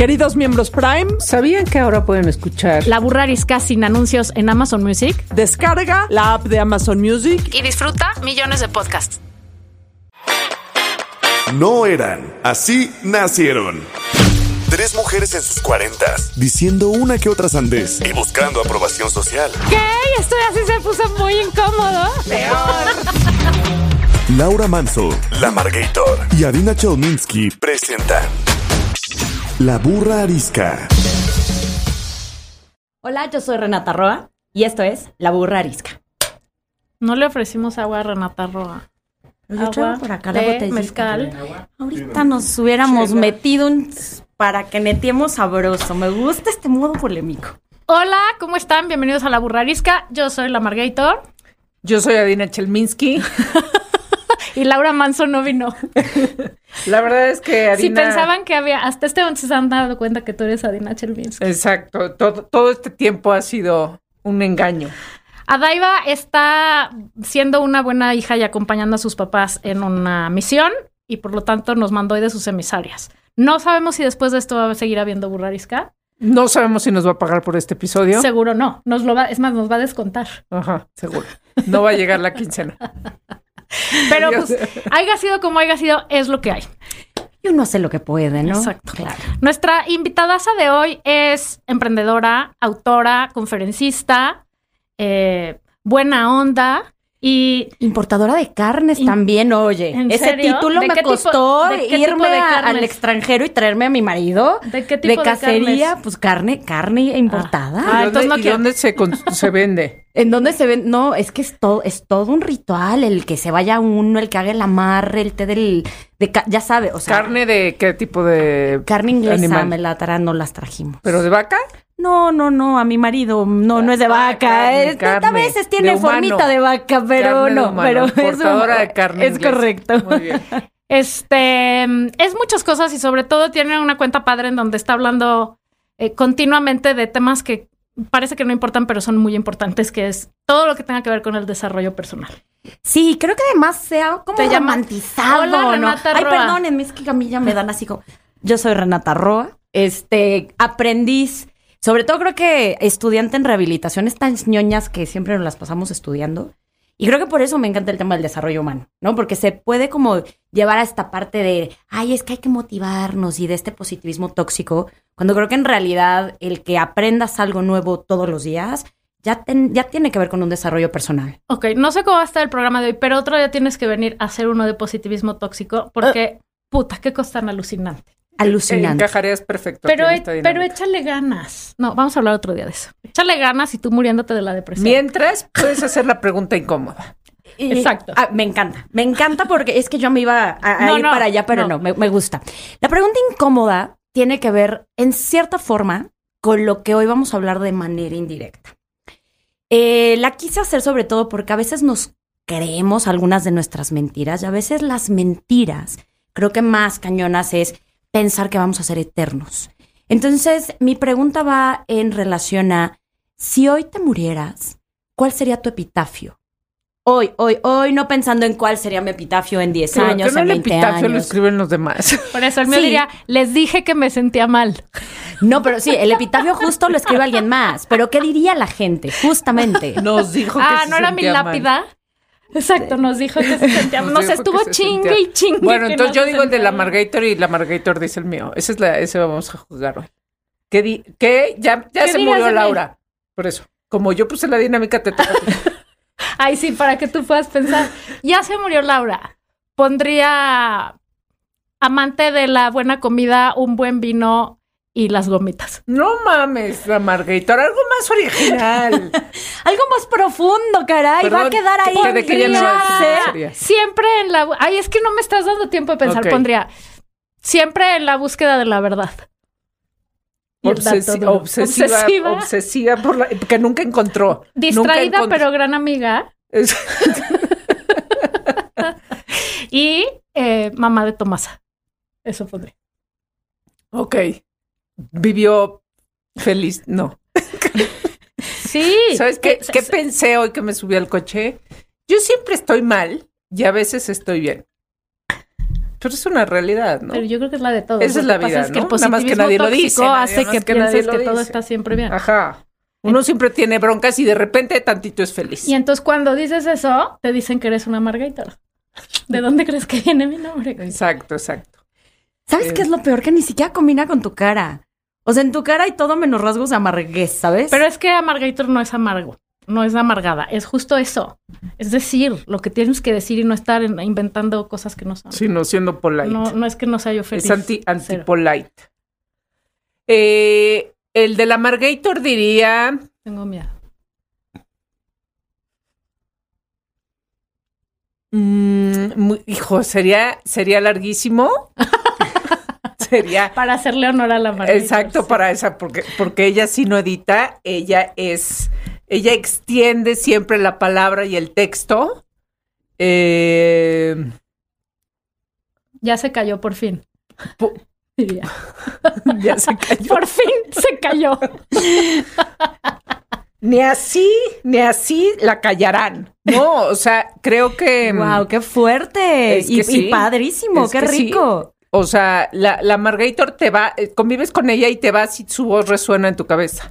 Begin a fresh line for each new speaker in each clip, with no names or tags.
Queridos miembros Prime, ¿sabían que ahora pueden escuchar
La burra arisca sin anuncios en Amazon Music?
Descarga la app de Amazon Music.
Y disfruta millones de podcasts.
No eran, así nacieron. Tres mujeres en sus cuarentas, diciendo una que otra sandez y buscando aprobación social.
¿Qué? Esto así se puso muy incómodo.
Laura Manso, La Margator y Adina Chelminsky presentan La Burra Arisca.
Hola, yo soy Renata Roa y esto es La Burra Arisca.
No le ofrecimos agua a Renata Roa.
Yo traigo por acá la botellita.
mezcal.
Ahorita nos hubiéramos metido un para que netiemos sabroso. Me gusta este modo polémico.
Hola, ¿cómo están? Bienvenidos a La Burra Arisca. Yo soy la Margator.
Yo soy Adina Chelminsky.
Y Laura Manso no vino.
La verdad es que Adina...
Si pensaban que había... Hasta este momento se han dado cuenta que tú eres Adina Chelminsky.
Exacto, todo, todo este tiempo ha sido un engaño.
Adaiva está siendo una buena hija y acompañando a sus papás en una misión y por lo tanto nos mandó hoy de sus emisarias. No sabemos si después de esto va a seguir habiendo burrarisca.
No sabemos si nos va a pagar por este episodio.
Seguro no. Nos lo va, es más, nos va a descontar.
Ajá, seguro. No va a llegar la quincena.
Pero pues, haya sido como haya sido, es lo que hay.
Y uno hace lo que puede, ¿no?
Exacto.
Claro.
Nuestra invitadaza de hoy es emprendedora, autora, conferencista, eh, buena onda y
Importadora de carnes también, oye.
¿En
Ese
serio?
título
¿De
me
qué tipo-
costó
de qué tipo
irme
de
a-
carnes?
al extranjero y traerme a mi marido.
¿De qué tipo de
cacería?
carnes?
Pues carne, carne importada.
Ah,
¿Y
entonces
dónde,
no
y
quiero.
dónde se, con- se vende?
¿En dónde se ven? No, es que es todo, es todo un ritual, el que se vaya uno, el que haga el amarre, el té del, de ya sabe, o sea,
¿Carne de qué tipo de
carne inglesa
animal?
me la no las trajimos.
¿Pero de vaca?
No, no, no, a mi marido no, no es de
Ah,
vaca.
carne,
es-
carne,
a veces
de
tiene
humano.
formita de vaca, pero
Carne de
no,
humano,
pero es un-
de carne
Es correcto.
Muy bien.
este es muchas cosas y sobre todo tiene una cuenta padre en donde está hablando eh, continuamente de temas que parece que no importan, pero son muy importantes, que es todo lo que tenga que ver con el desarrollo personal.
Sí, creo que además sea como
Te llama-
romantizado,
Hola,
¿no?
Renata
Ay,
Roa.
perdónenme, es que a mí ya me dan así como... Yo soy Renata Roa, este, aprendiz, sobre todo creo que estudiante en rehabilitación, estas ñoñas que siempre nos las pasamos estudiando. Y creo que por eso me encanta el tema del desarrollo humano, ¿no? Porque se puede como llevar a esta parte de, ay, es que hay que motivarnos y de este positivismo tóxico, cuando creo que en realidad el que aprendas algo nuevo todos los días ya, ten- ya tiene que ver con un desarrollo personal.
Ok, no sé cómo va a estar el programa de hoy, pero otro día tienes que venir a hacer uno de positivismo tóxico, porque, puta, qué cosa tan alucinante.
Alucinante.
Encajarías perfecto.
Pero, e- pero échale ganas. No, vamos a hablar otro día de eso. Échale ganas y tú muriéndote de la depresión.
Mientras, puedes hacer la pregunta incómoda.
Y-
Exacto.
ah, me encanta. Me encanta porque es que yo me iba a, a
No,
ir
no,
para allá, pero
no.
no, me, me gusta. La pregunta incómoda tiene que ver, en cierta forma, con lo que hoy vamos a hablar de manera indirecta. Eh, la quise hacer sobre todo porque a veces nos creemos algunas de nuestras mentiras y a veces las mentiras, creo que más cañonas es pensar que vamos a ser eternos. Entonces, mi pregunta va en relación a, si hoy te murieras, ¿cuál sería tu epitafio? Hoy, hoy, hoy, no pensando en cuál sería mi epitafio en 10
Pero
años, en
el
20
epitafio lo
años.
escriben los demás.
Por eso el mío
Sí.
diría, les dije que me sentía mal.
No, pero sí, el epitafio justo lo escribe alguien más. Pero ¿qué diría la gente? Justamente.
Nos dijo que
Ah,
se
¿no era mi
mal.
Exacto, nos dijo que se sentía mal.
Nos
estuvo
se
chingue
sentía-
y chingue.
Bueno, entonces yo digo el de la. Margator y la Margator dice el mío. Ese es la, ese vamos a jugar hoy. ¿Qué di qué? Ya, ya
¿Qué
se murió? Laura. Por eso. Como yo puse la dinámica, te toca.
Ay, sí, para que tú puedas pensar. Ya se murió Laura. Pondría amante de la buena comida, un buen vino y las gomitas.
No mames, la Margator. Algo más original.
Algo más profundo, caray. va a
Perdón,
quedar ahí.
¿de ya no
Pondría-
vas a decir? sería?
Siempre en la... Ay, es que no me estás dando tiempo de pensar.
Ok.
Pondría siempre en la búsqueda de la verdad.
Obsesi- obsesiva,
Obsesiva.
obsesiva por la que nunca encontró. Nunca
Distraída,
encontró.
pero gran amiga.
Es-
Y eh, mamá de Tomasa. Eso pondré.
ok. Vivió feliz. No.
Sí.
¿Sabes qué,
Eh,
qué pensé hoy que me subí al coche? Yo siempre estoy mal y a veces estoy bien. Pero es una realidad, ¿no?
Pero yo creo que es la de todos.
Esa es la
que pasa
vida,
es que el
¿no? Nada más que nadie lo dice, nada
hace
más
que,
que
pienses que todo
dice.
está siempre bien.
Ajá. Uno siempre tiene broncas y de repente tantito es feliz.
Y entonces cuando dices eso, te dicen que eres una Margator. ¿De dónde crees que viene mi nombre?
Exacto, exacto.
¿Sabes
Eh.
qué es lo peor? Que ni siquiera combina con tu cara. O sea, en tu cara hay todo menos rasgos de amarguez, ¿sabes?
Pero es que Amargator no es amargo, no es amargada, es justo eso. Es decir, lo que tienes que decir y no estar en- inventando cosas que no son.
Sino siendo polite.
No, no es que no sea yo feliz.
es anti,
Cero.
anti-polite. Eh, el de la Margator diría...
Tengo miedo.
mm, muy- hijo, sería, sería larguísimo. sería...
Para hacerle honor a la Margator.
Exacto,
sí.
para esa, porque, porque ella sí no edita, ella es, ella extiende siempre la palabra y el texto. Eh,
Ya se cayó por fin.
po-
diría.
ya se cayó.
Por fin se cayó.
Ni así, ni así la callarán. No, o sea, creo que.
¡Wow! ¡Qué fuerte!
Es
y,
sí.
y padrísimo,
Es
qué
sí. O sea, la, la Margator te va, eh, convives con ella y te vas y su voz resuena en tu cabeza.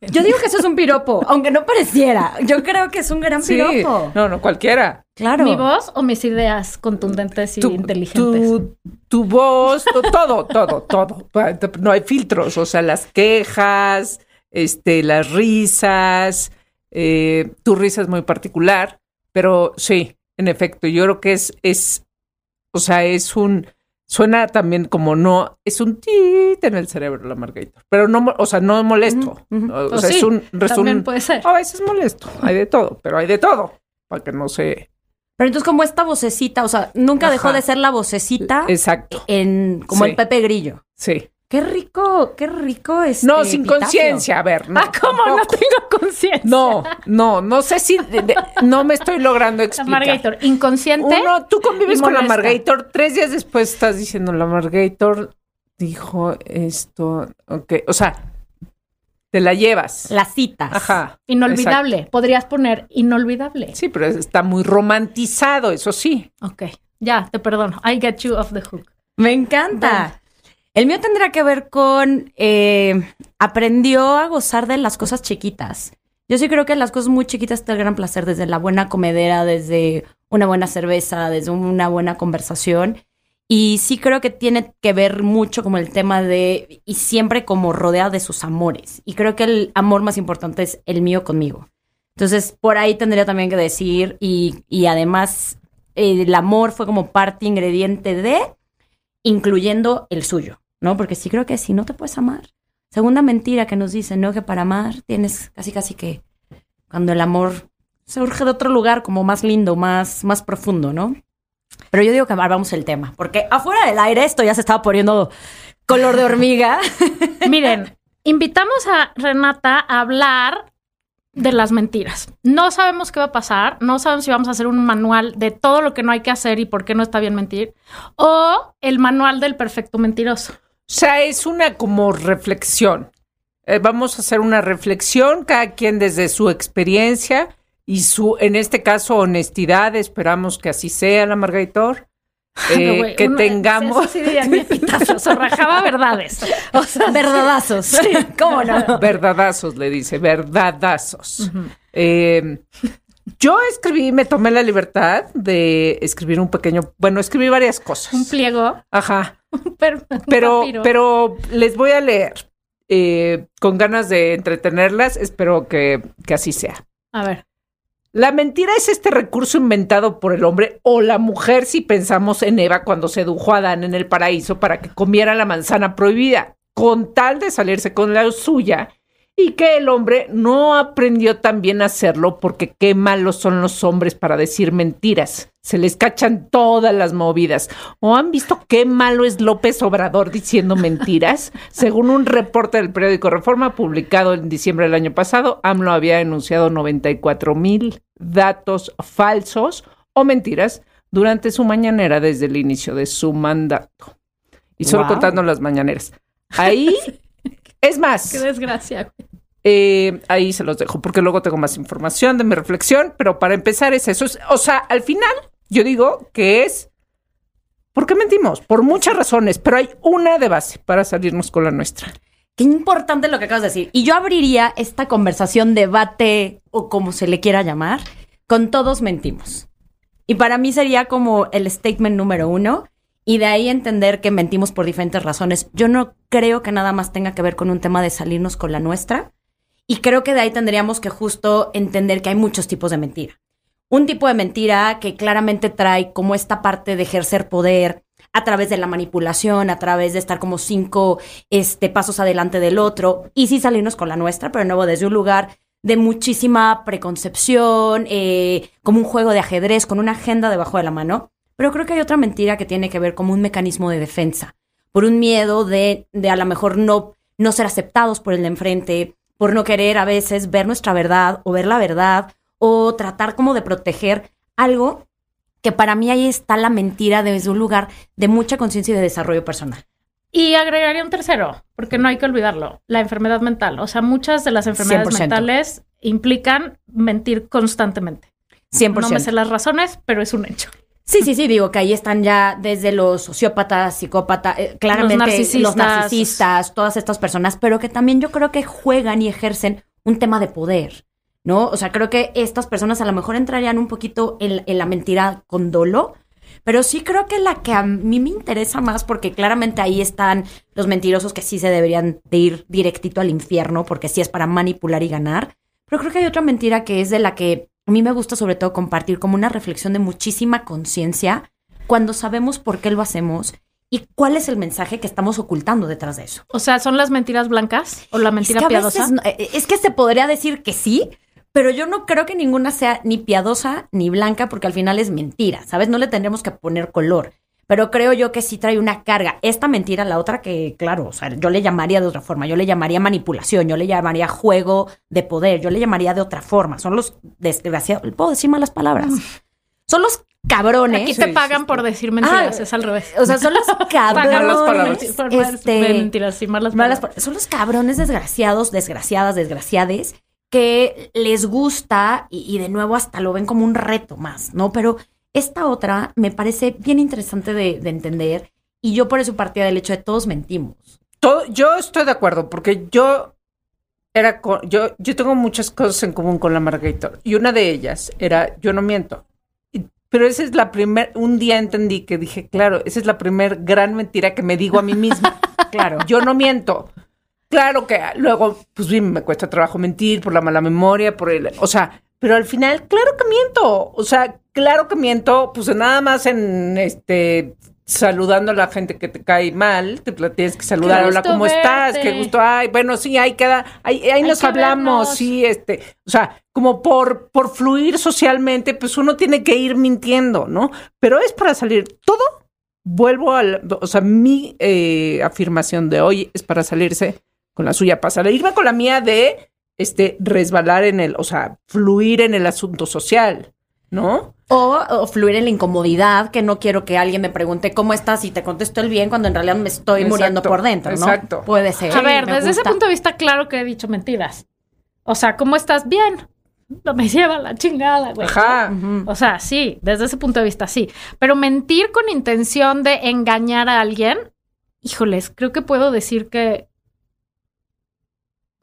Yo digo que eso es un piropo, aunque no pareciera. Yo creo que es un gran
Sí.
piropo.
No, no, cualquiera.
Claro.
¿Mi voz o mis ideas contundentes y
tu,
inteligentes?
tu, tu voz, todo, todo, todo. No hay filtros, o sea, las quejas, este, las risas, eh, tu risa es muy particular, pero sí, en efecto, yo creo que es, es, o sea, es un, suena también como no, es un tit en el cerebro la Margarita, pero no, o sea, no molesto, o
Pues
sea, es un,
También
un-
puede ser.
a veces molesto, hay de todo, pero hay de todo, para que no se,
Pero entonces como esta vocecita, o sea, nunca dejó de ser la vocecita
exacto,
en como
Sí.
el Pepe Grillo.
sí.
Qué rico, qué rico es.
No, sin conciencia, a ver. No,
ah, ¿cómo? No tengo conciencia.
No, no, no sé si de- de- no me estoy logrando
La
explicar.
Margator, inconsciente.
Uno, tú convives con la
molesta.
Margator, tres días después estás diciendo la Margator dijo esto, ok, o sea, te la llevas.
Las citas.
Ajá.
Inolvidable. Podrías poner inolvidable.
Sí, pero está muy romantizado, eso sí.
Ok. Ya, te perdono. I get you off the hook.
Me encanta. El mío tendrá que ver con eh, aprendió a gozar de las cosas chiquitas. Yo sí creo que las cosas muy chiquitas está el gran placer, desde la buena comedera, desde una buena cerveza, desde una buena conversación. Y sí creo que tiene que ver mucho como el tema de, y siempre como rodea de sus amores. Y creo que el amor más importante es el mío conmigo. Entonces, por ahí tendría también que decir, y, y además el amor fue como parte ingrediente de, incluyendo el suyo, ¿no? Porque sí creo que si no te puedes amar. Segunda mentira que nos dicen, ¿no? Que para amar tienes casi casi que cuando el amor surge de otro lugar como más lindo, más, más profundo, ¿no? Pero yo digo que vamos el tema, porque afuera del aire esto ya se estaba poniendo color de hormiga.
Miren, invitamos a Renata a hablar de las mentiras. No sabemos qué va a pasar, no sabemos si vamos a hacer un manual de todo lo que no hay que hacer y por qué no está bien mentir, o el manual del perfecto mentiroso.
O sea, es una como reflexión. Eh, vamos a hacer una reflexión, cada quien desde su experiencia y su, en este caso, honestidad. Esperamos que así sea, la Margaritor. Eh,
Güey,
que
uno-
tengamos.
Sí se rajaba verdades. O sea,
Verdadazos. ¿Cómo no?
Verdadazos, le dice, verdadazos. Eh, yo escribí, me tomé la libertad de escribir un pequeño, bueno, escribí varias cosas.
un pliego,
Ajá. Pero, pero les voy a leer eh, con ganas de entretenerlas. Espero que, que así sea.
A ver.
La mentira es este recurso inventado por el hombre o la mujer si pensamos en Eva cuando sedujo a Adán en el paraíso para que comiera la manzana prohibida, con tal de salirse con la suya y que el hombre no aprendió también a hacerlo porque qué malos son los hombres para decir mentiras. Se les cachan todas las movidas. ¿O han visto qué malo es López Obrador diciendo mentiras? Según un reporte del periódico Reforma publicado en diciembre del año pasado, AMLO había enunciado 94 mil datos falsos o mentiras durante su mañanera desde el inicio de su mandato. Y solo
Wow.
contando las mañaneras. Ahí, es más,
Qué desgracia.
eh, ahí se los dejo, porque luego tengo más información de mi reflexión, pero para empezar es eso. Es- O sea, al final yo digo que es... ¿Por qué mentimos? Por muchas razones, pero hay una de base para salirnos con la nuestra.
Qué importante lo que acabas de decir. Y yo abriría esta conversación, debate o como se le quiera llamar, con todos mentimos. Y para mí sería como el statement número uno. Y de ahí entender que mentimos por diferentes razones. Yo no creo que nada más tenga que ver con un tema de salirnos con la nuestra. Y creo que de ahí tendríamos que justo entender que hay muchos tipos de mentira. Un tipo de mentira que claramente trae como esta parte de ejercer poder a través de la manipulación, a través de estar como cinco este, pasos adelante del otro, y sí salirnos con la nuestra, pero de nuevo desde un lugar de muchísima preconcepción, eh, como un juego de ajedrez, con una agenda debajo de la mano. Pero creo que hay otra mentira que tiene que ver como un mecanismo de defensa, por un miedo de, de a lo mejor no, no ser aceptados por el de enfrente, por no querer a veces ver nuestra verdad o ver la verdad, o tratar como de proteger algo que para mí ahí está la mentira desde un lugar de mucha conciencia y de desarrollo personal.
Y agregaría un tercero, porque no hay que olvidarlo, la enfermedad mental. O sea, muchas de las enfermedades
100%.
mentales implican mentir constantemente.
100%.
No me sé las razones, pero es un hecho.
Sí, sí, sí, digo que ahí están ya desde los sociópatas, psicópatas, eh, claramente los narcisistas.
narcisistas.
todas estas personas, pero que también yo creo que juegan y ejercen un tema de poder, ¿no? O sea, creo que estas personas a lo mejor entrarían un poquito en, en la mentira con dolo, pero sí creo que la que a mí me interesa más, porque claramente ahí están los mentirosos que sí se deberían de ir directito al infierno, porque sí es para manipular y ganar, pero creo que hay otra mentira que es de la que a mí me gusta sobre todo compartir como una reflexión de muchísima conciencia cuando sabemos por qué lo hacemos y cuál es el mensaje que estamos ocultando detrás de eso.
O sea, ¿son las mentiras blancas o la mentira
es que a
piadosa?
no- eh, es que se podría decir que sí, pero yo no creo que ninguna sea ni piadosa ni blanca porque al final es mentira, ¿sabes? No le tendremos que poner color. Pero creo yo que sí trae una carga. Esta mentira, la otra que, claro, o sea, yo le llamaría de otra forma. Yo le llamaría manipulación, yo le llamaría juego de poder, yo le llamaría de otra forma. Son los desgraciados. ¿Puedo decir malas palabras? Son los cabrones.
Aquí te
Sí,
pagan
sí,
por decir mentiras,
Ah,
es al revés.
O sea, son los
por,
cabrones.
mentir- por malas-
este,
de mentiras, sí, malas,
malas
palabras.
pa- son los cabrones desgraciados, desgraciadas, desgraciades, que les gusta y, y de nuevo hasta lo ven como un reto más, ¿no? Pero esta otra me parece bien interesante de, de entender y yo por eso partía del hecho de todos mentimos.
Todo- yo estoy de acuerdo, porque yo era yo, yo tengo muchas cosas en común con la Margator. Y una de ellas era yo no miento. Y- pero esa es la primer, un día entendí que dije, claro, esa es la primer gran mentira que me digo a mí misma.
Claro.
yo no miento. Claro que luego, pues bien, me cuesta trabajo mentir por la mala memoria, por el, o sea, pero al final, claro que miento. O sea, claro que miento, pues nada más en este saludando a la gente que te cae mal, te la tienes que saludar, hola, ¿cómo estás? Qué gusto, ay, bueno, sí, ahí queda, ahí, ahí
Hay
nos
que
hablamos,
vernos.
sí, este, o sea, como por, por fluir socialmente, pues uno tiene que ir mintiendo, ¿no? Pero es para salir todo. Vuelvo al, o sea, mi eh, afirmación de hoy es para salirse con la suya, para salirme con la mía de, este, resbalar en el, o sea, fluir en el asunto social, ¿no?
O, o fluir en la incomodidad, que no quiero que alguien me pregunte cómo estás y te contesto el bien cuando en realidad me estoy
Exacto,
muriendo por dentro, ¿no?
exacto.
Puede ser.
A ver, desde ese punto de vista, claro que he dicho mentiras. O sea, ¿cómo estás? Bien. No me lleva la chingada, güey.
Ajá.
O sea, sí, desde ese punto de vista, sí. Pero mentir con intención de engañar a alguien, híjoles, creo que puedo decir que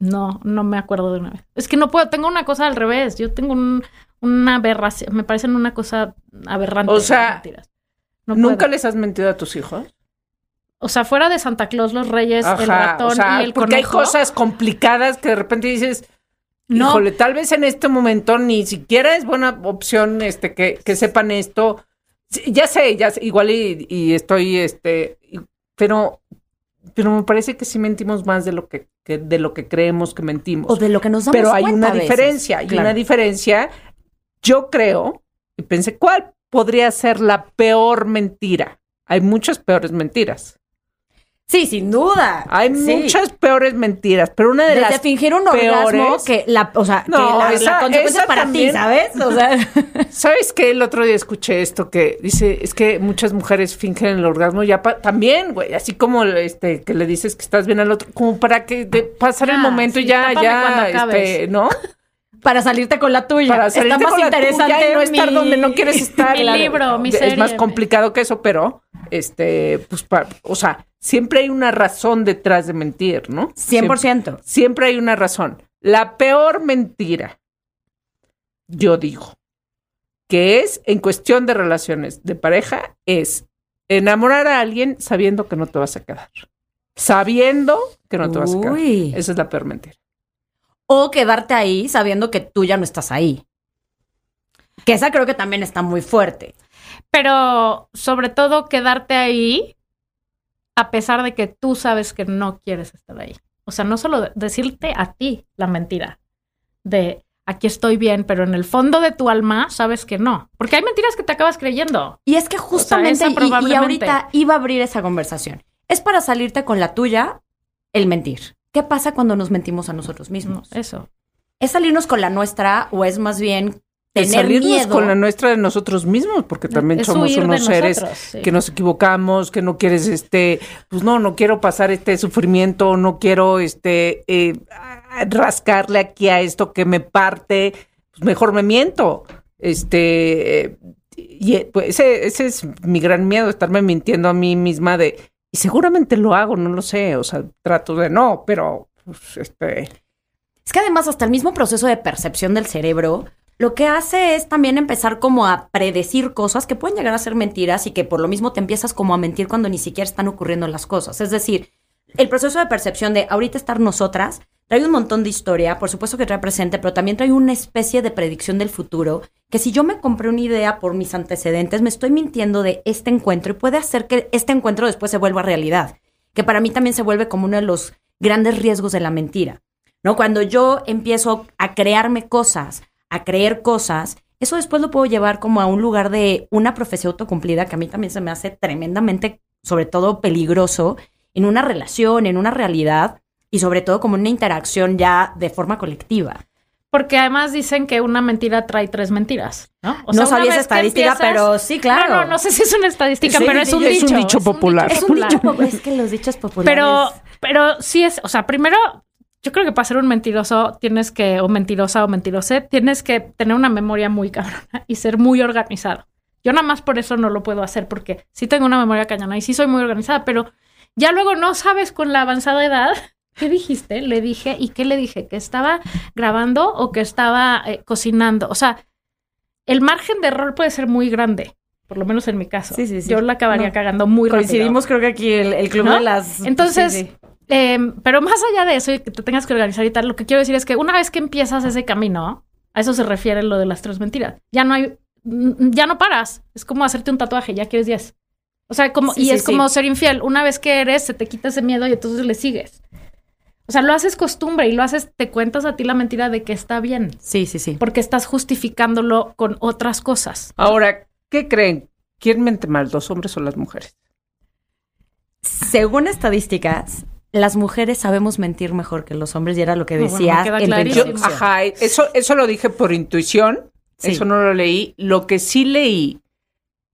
no, no me acuerdo de una vez. Es que no puedo, tengo una cosa al revés. Yo tengo un- una aberración, me parecen una cosa aberrante.
O sea.
No
¿Nunca les has mentido a tus hijos?
O sea, fuera de Santa Claus, los reyes, el ratón
o sea,
y el
porque
conejo.
hay cosas complicadas que de repente dices,
No.
híjole, tal vez en este momento ni siquiera es buena opción este que, que sepan esto. Sí, Ya sé, ya sé, igual y, y estoy, este, y- pero, pero me parece que sí mentimos más de lo que que de lo que creemos que mentimos.
O de lo que nos damos
Pero hay
cuenta
una
veces.
diferencia,
Claro.
una diferencia. Yo creo, y pensé, ¿cuál podría ser la peor mentira? Hay muchas peores mentiras.
Sí, sin duda.
Hay
Sí.
muchas peores mentiras, pero una de
Desde
las
fingir un orgasmo que la, o sea,
No,
que la,
esa-
la consecuencia es para
también-
ti, ¿sabes? O sea,
¿Sabes qué? El otro día escuché esto que dice, es que muchas mujeres fingen el orgasmo ya pa- también, güey, así como este que le dices que estás bien al otro, como para que de pasar el
Ah,
momento y ya, ya, este, ¿no?
para salirte con la tuya.
Para salirte
Está más
con la
interesante
tuya y no estar
mi-
donde no quieres estar.
Mi libro, mi
Es
serie.
más complicado que eso, pero, este, pues, pa- o sea, siempre hay una razón detrás de mentir, ¿no?
100%.
Siempre hay una razón. La peor mentira, yo digo, que es en cuestión de relaciones de pareja, es enamorar a alguien sabiendo que no te vas a quedar. Sabiendo que no te vas a quedar. Esa es la peor mentira.
O quedarte ahí sabiendo que tú ya no estás ahí. Que esa creo que también está muy fuerte.
Pero sobre todo quedarte ahí a pesar de que tú sabes que no quieres estar ahí. O sea, no solo de- decirte a ti la mentira de aquí estoy bien, pero en el fondo de tu alma sabes que no. Porque hay mentiras que te acabas creyendo.
Y es que justamente,
esa
y- ahorita iba a abrir esa conversación. Es para salirte con la tuya el mentir. ¿Qué pasa cuando nos mentimos a nosotros mismos?
Eso.
¿Es salirnos con la nuestra o es más bien tener
salirnos
miedo?
con la nuestra de nosotros mismos, porque también
Es
somos unos seres
nosotros, sí.
que nos equivocamos, que no quieres, este, pues no, no quiero pasar este sufrimiento, no quiero, este, eh, rascarle aquí a esto que me parte, pues mejor me miento. Este, eh, y eh, pues ese, ese es mi gran miedo, estarme mintiendo a mí misma de, y seguramente lo hago, no lo sé, o sea, trato de no, pero, pues, este,
Es que además hasta el mismo proceso de percepción del cerebro lo que hace es también empezar como a predecir cosas que pueden llegar a ser mentiras y que por lo mismo te empiezas como a mentir cuando ni siquiera están ocurriendo las cosas. Es decir, el proceso de percepción de ahorita estar nosotras trae un montón de historia, por supuesto que trae presente, pero también trae una especie de predicción del futuro, que si yo me compré una idea por mis antecedentes, me estoy mintiendo de este encuentro y puede hacer que este encuentro después se vuelva realidad, que para mí también se vuelve como uno de los grandes riesgos de la mentira. ¿no? Cuando yo empiezo a crearme cosas, a creer cosas, eso después lo puedo llevar como a un lugar de una profecía autocumplida que a mí también se me hace tremendamente, sobre todo peligroso, en una relación, en una realidad y sobre todo como una interacción ya de forma colectiva.
Porque además dicen que una mentira trae tres mentiras, ¿no? O
no
una
sabía esa estadística,
empiezas-
pero sí, claro.
No, no, no sé si es una estadística,
Sí,
pero es un
es
dicho.
un dicho popular.
Es un dicho popular. Es que los dichos populares.
Pero, pero sí es, o sea, primero, yo creo que para ser un mentiroso tienes que, o mentirosa o mentirose, tienes que tener una memoria muy cabrona y ser muy organizado. Yo nada más por eso no lo puedo hacer, porque sí tengo una memoria cañona y sí soy muy organizada, pero ya luego no sabes con la avanzada edad. ¿Qué dijiste? Le dije, ¿y qué le dije? ¿Que estaba grabando o que estaba eh, cocinando? O sea, el margen de error puede ser muy grande, por lo menos en mi caso.
Sí, sí, sí.
Yo la acabaría
No.
cagando muy rápido.
Coincidimos, creo que aquí el, el club
¿No?
de las.
Entonces,
sí, sí.
Eh, pero más allá de eso y que te tengas que organizar y tal, lo que quiero decir es que una vez que empiezas ese camino, a eso se refiere lo de las tres mentiras. Ya no hay, mm, ya no paras. Es como hacerte un tatuaje, ya quieres 10. O sea, como,
Sí,
y
sí,
es
sí.
como ser infiel. Una vez que eres, se te quita ese miedo y entonces le sigues. O sea, lo haces costumbre y lo haces, te cuentas a ti la mentira de que está bien,
Sí, sí, sí.
porque estás justificándolo con otras cosas.
ahora, ¿qué creen? ¿Quién mente más, los hombres o las mujeres?
Según estadísticas, las mujeres sabemos mentir mejor que los hombres y era lo que
No, bueno,
decía en.
Yo, ajá, eso, eso lo dije por intuición,
Sí.
eso no lo leí. Lo que sí leí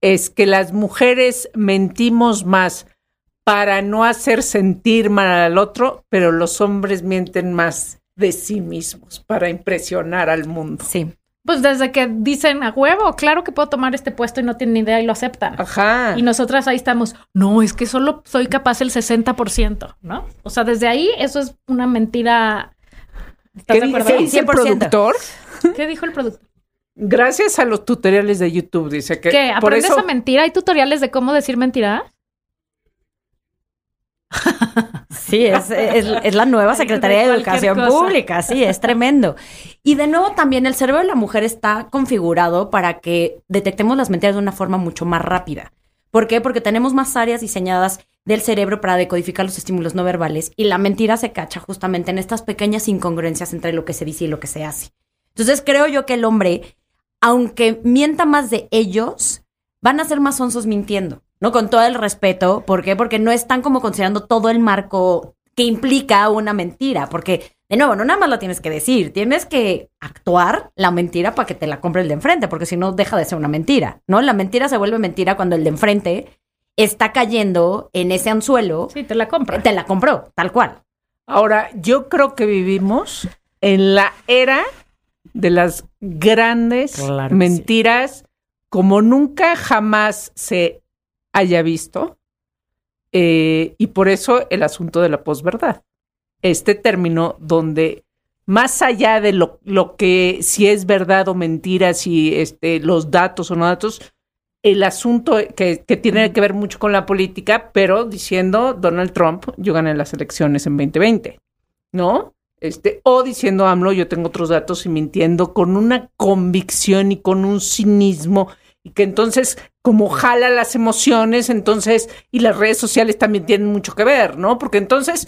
es que las mujeres mentimos más para no hacer sentir mal al otro, pero los hombres mienten más de sí mismos para impresionar al mundo.
Sí.
Pues desde que dicen a huevo, claro que puedo tomar este puesto y no tienen ni idea y lo aceptan.
Ajá.
Y nosotras ahí estamos, no, es que solo soy capaz el 60%, ¿no? O sea, desde ahí eso es una mentira. ¿Estás
¿Qué
de
dice,
acuerdo?
dice el
100%.
productor?
¿Qué dijo el productor?
Gracias a los tutoriales de YouTube, dice que
¿Qué?
por
¿Aprendes
eso
a mentir? ¿Hay tutoriales de cómo decir mentira?
Sí, es, es- es la nueva Secretaría de Educación
cosa.
Pública, sí, es tremendo. Y de nuevo también el cerebro de la mujer está configurado para que detectemos las mentiras de una forma mucho más rápida. ¿Por qué? Porque tenemos más áreas diseñadas del cerebro para decodificar los estímulos no verbales y la mentira se cacha justamente en estas pequeñas incongruencias entre lo que se dice y lo que se hace. Entonces creo yo que el hombre, aunque mienta más de ellos, van a ser más onzos mintiendo, ¿no? Con todo el respeto. ¿Por qué? Porque no están como considerando todo el marco que implica una mentira, porque de nuevo, no nada más la tienes que decir, tienes que actuar la mentira para que te la compre el de enfrente, porque si no deja de ser una mentira, ¿no? La mentira se vuelve mentira cuando el de enfrente está cayendo en ese anzuelo.
Sí, te la compra.
Te la compró, tal cual.
Ahora, yo creo que vivimos en la era de las grandes
Claro
mentiras como nunca jamás se haya visto. Eh, y por eso el asunto de la posverdad. Este término donde más allá de lo, lo que si es verdad o mentira, si este, los datos o no datos, el asunto que, que tiene que ver mucho con la política, pero diciendo Donald Trump, yo gané las elecciones en 2020, ¿no? Este, o diciendo AMLO, yo tengo otros datos y mintiendo con una convicción y con un cinismo y que entonces como jala las emociones, entonces, y las redes sociales también tienen mucho que ver, ¿no? Porque entonces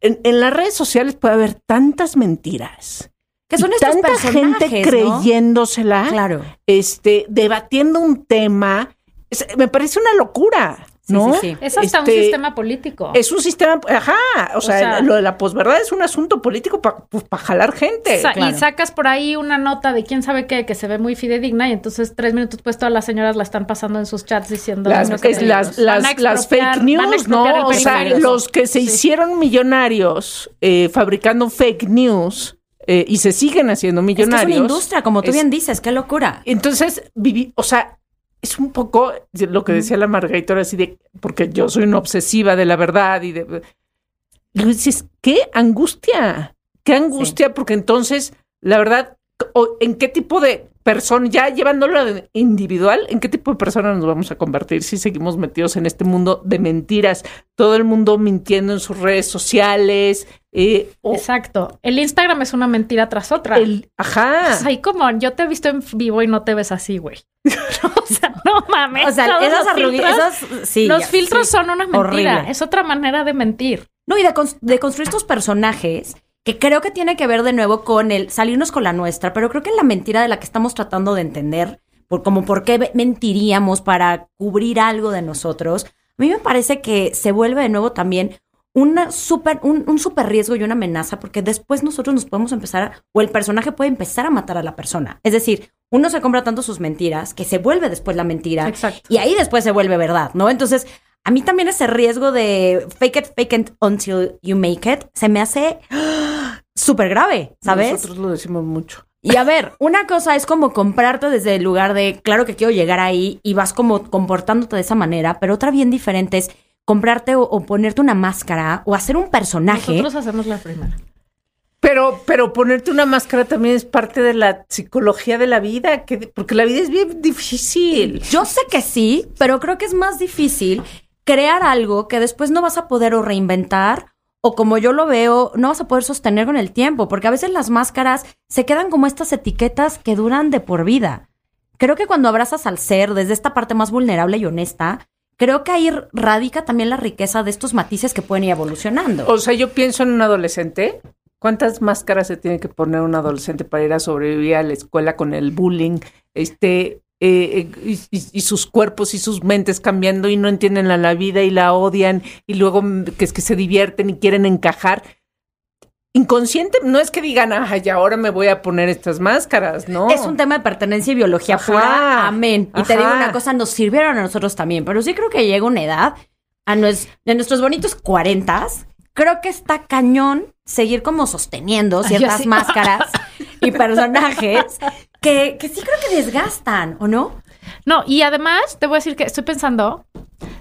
en, en las redes sociales puede haber tantas mentiras.
Que son
y
estos
tanta gente creyéndosela,
Claro.
este, debatiendo un tema, Es- me parece una locura, ¿no?
sí, sí.
Es hasta un
Este,
sistema político.
Es un sistema, ajá, o, sea,
sea-
lo de la posverdad es un asunto político para jalar gente.
Sa-
claro.
Y sacas por ahí una nota de quién sabe qué, que se ve muy fidedigna, y entonces tres minutos después todas las señoras la están pasando en sus chats diciendo
Las, es las, las, fake news, ¿no? O sea, los que se
Sí.
hicieron millonarios eh, fabricando fake news eh, y se siguen haciendo
Es que es
millonarios.
una industria, como tú
es-
bien dices, qué locura.
Entonces, viví, o sea, es un poco lo que decía la Margarita ahora así de, porque yo soy una obsesiva de la verdad y de... Y dices, qué angustia, qué angustia, porque entonces, la verdad, ¿en qué tipo de persona, ya llevándolo a individual, en qué tipo de persona nos vamos a convertir si seguimos metidos en este mundo de mentiras? Todo el mundo mintiendo en sus redes sociales, eh,
Exacto. El Instagram es una mentira tras otra.
el, ajá.
O sea, y como yo te he visto en vivo y no te ves así, güey. o sea, no mames.
O sea, esas
los filtros-
esas, sí.
los
ya,
filtros
sí.
son una mentira.
Horrible.
Es otra manera de mentir.
No, y de, de construir estos personajes que creo que tiene que ver de nuevo con el salirnos con la nuestra, pero creo que la mentira de la que estamos tratando de entender, por, como por qué mentiríamos para cubrir algo de nosotros, a mí me parece que se vuelve de nuevo también una super, un, un super riesgo y una amenaza, porque después nosotros nos podemos empezar, a- o el personaje puede empezar a matar a la persona. Es decir, uno se compra tanto sus mentiras que se vuelve después la mentira.
Exacto.
Y ahí después se vuelve verdad, ¿no? Entonces, a mí también ese riesgo de fake it, fake it until you make it se me hace ¡ah! Súper grave, ¿sabes?
Nosotros lo decimos mucho.
Y a ver, una cosa es como comprarte desde el lugar de, claro que quiero llegar ahí y vas como comportándote de esa manera, pero otra bien diferente es comprarte o, o ponerte una máscara o hacer un personaje.
Nosotros hacemos la primera.
Pero, pero ponerte una máscara también es parte de la psicología de la vida, que, porque la vida es bien difícil.
Yo sé que sí, pero creo que es más difícil crear algo que después no vas a poder o reinventar o como yo lo veo, no vas a poder sostener con el tiempo, porque a veces las máscaras se quedan como estas etiquetas que duran de por vida. Creo que cuando abrazas al ser desde esta parte más vulnerable y honesta, creo que ahí radica también la riqueza de estos matices que pueden ir evolucionando.
O sea, yo pienso en un adolescente. ¿Cuántas máscaras se tiene que poner un adolescente para ir a sobrevivir a la escuela con el bullying? Este, eh, y, y- sus cuerpos y sus mentes cambiando y no entienden a la vida y la odian y luego que es que se divierten y quieren encajar. Inconsciente, no es que digan, ay, ahora me voy a poner estas máscaras, ¿no?
Es un tema de pertenencia y biología
Ajá.
pura. Amén. Y te digo una cosa, nos sirvieron a nosotros también, pero sí creo que llega una edad, a nuestros bonitos cuarentas, creo que está cañón seguir como sosteniendo ciertas máscaras y personajes que, que sí creo que desgastan, ¿o no?
No, y además te voy a decir que estoy pensando,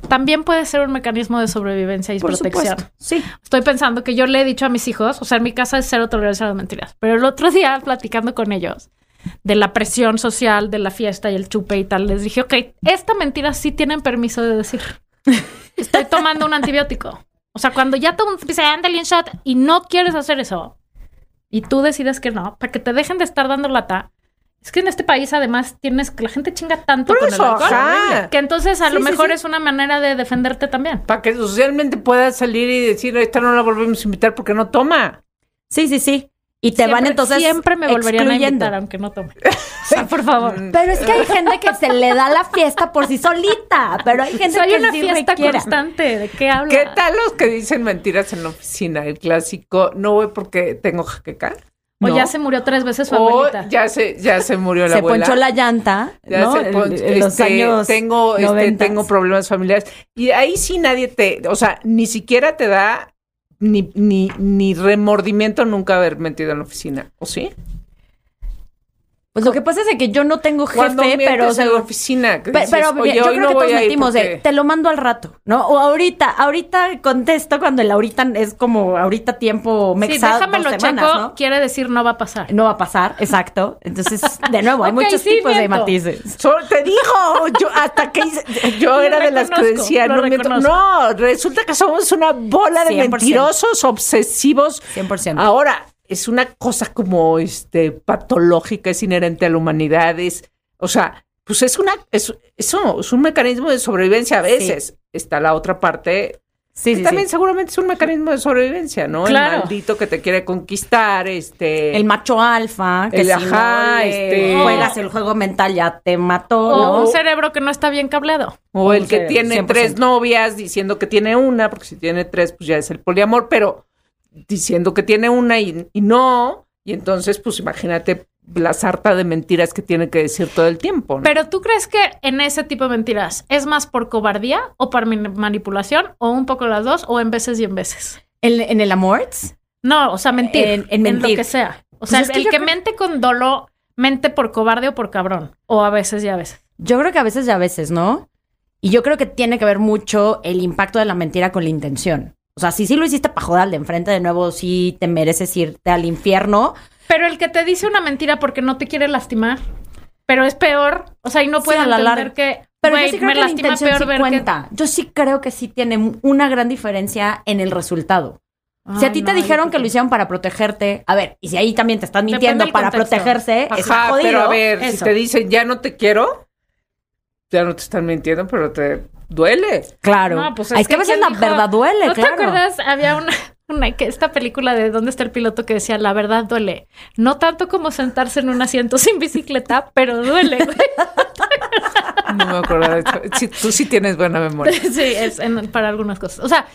también puede ser un mecanismo de sobrevivencia y protección.
Sí.
Estoy pensando que yo le he dicho a mis hijos, o sea, en mi casa es cero tolerancia a las mentiras, pero el otro día platicando con ellos de la presión social, de la fiesta y el chupe y tal, les dije, ok, esta mentira sí tienen permiso de decir. Estoy tomando un antibiótico. O sea, cuando ya te dice, ándale un shot y no quieres hacer eso, y tú decides que no, para que te dejen de estar dando lata Es que en este país además tienes que la gente chinga tanto
Por
con
eso,
el alcohol
ajá.
que entonces a lo
Sí,
mejor
sí.
es una manera de defenderte también.
Para que socialmente puedas salir y decir, esta no la volvemos a invitar porque no toma.
Sí, sí, sí. Y te van entonces
siempre me volverían a invitar aunque no tome. O sea, por favor.
Pero es que hay gente que se le da la fiesta por sí solita, pero hay gente
Soy
que
una
sí
fiesta constante. ¿De qué habla?
¿Qué tal los que dicen mentiras en la oficina? El clásico, no voy porque tengo jaqueca.
O
No.
ya se murió tres veces su
O
abuelita.
ya se, ya se murió la
Se
abuela.
ponchó la llanta,
Ya
¿no?
se pon-
En- en los
este,
años
tengo, este,
90s.
tengo problemas familiares. Y ahí sí nadie te, o sea, ni siquiera te da ni, ni, ni remordimiento nunca haber metido en la oficina. ¿O sí?
Pues lo que pasa es que yo no tengo jefe, pero o sea,
en la oficina. que
Pe-
dices,
pero
"Oye,
yo
hoy
creo
no
que todos metimos de,
porque-".
te lo mando al rato, ¿no? O ahorita, ahorita contesto cuando el ahorita es como ahorita tiempo
Sí,
mexa,
déjamelo
dos semanas,
checo,
¿no?
quiere decir no va a pasar.
No va a pasar, exacto. Entonces, de nuevo, hay muchos
sí,
tipos de matices.
So- te digo, yo hasta que hice- yo era de las que decía, no, miento. no, resulta que somos una bola de
100%.
mentirosos obsesivos.
100%.
Ahora, es una cosa como este patológica, es inherente a la humanidad, es, o sea, pues es una, es, eso, es un mecanismo de sobrevivencia a veces. Está la otra parte,
Sí,
que
sí,
también
sí.
seguramente es un mecanismo de sobrevivencia, ¿no?
Claro.
El maldito que te quiere conquistar, este.
El macho alfa, que
El
si
ajá,
no le
este-
juegas el juego mental ya te mató,
O
¿no?
un cerebro que no está bien cableado.
O el que tiene
100%.
tres novias diciendo que tiene una, porque si tiene tres, pues ya es el poliamor, pero diciendo que tiene una y, y no, y entonces, pues imagínate la sarta de mentiras que tiene que decir todo el tiempo. ¿no?
Pero tú crees que en ese tipo de mentiras es más por cobardía o por mani- manipulación o un poco las dos o en veces y en veces?
¿En, en el amor?
No, o sea, mentir.
En- en mentir.
lo que sea. O
Pues
sea,
es que
el
yo
que
creo-
mente con dolo, mente por cobarde o por cabrón. O a veces y a veces.
Yo creo que a veces y a veces, ¿no? Y yo creo que tiene que ver mucho el impacto de la mentira con la intención. O sea, si sí lo hiciste para joder al de enfrente, de nuevo, sí te mereces irte al infierno.
Pero el que te dice una mentira porque no te quiere lastimar, pero es peor. O sea, y no
Sí,
puede
a la
entender
larga.
que
Pero
güey,
yo sí creo
me
que la
lastima
intención
peor
sí
ver
cuenta. Yo sí creo que sí tiene una gran diferencia en el resultado. si a ti te dijeron que lo hicieron para protegerte, a ver, y si ahí también te están mintiendo para
contexto.
protegerse, está
Ajá,
jodido.
pero a ver, si te dicen ya no te quiero, ya no te están mintiendo, pero te duele.
Claro.
No, pues
es, que, a veces
¿quién
la
dijo?
verdad duele,
¿No
claro.
te acuerdas? Había una, una que esta película de ¿Dónde está el piloto? que decía la verdad duele. No tanto como sentarse en un asiento sin bicicleta, pero duele.
No me acuerdo de esto. Sí, tú sí tienes buena memoria.
sí, es en- para algunas cosas. O sea,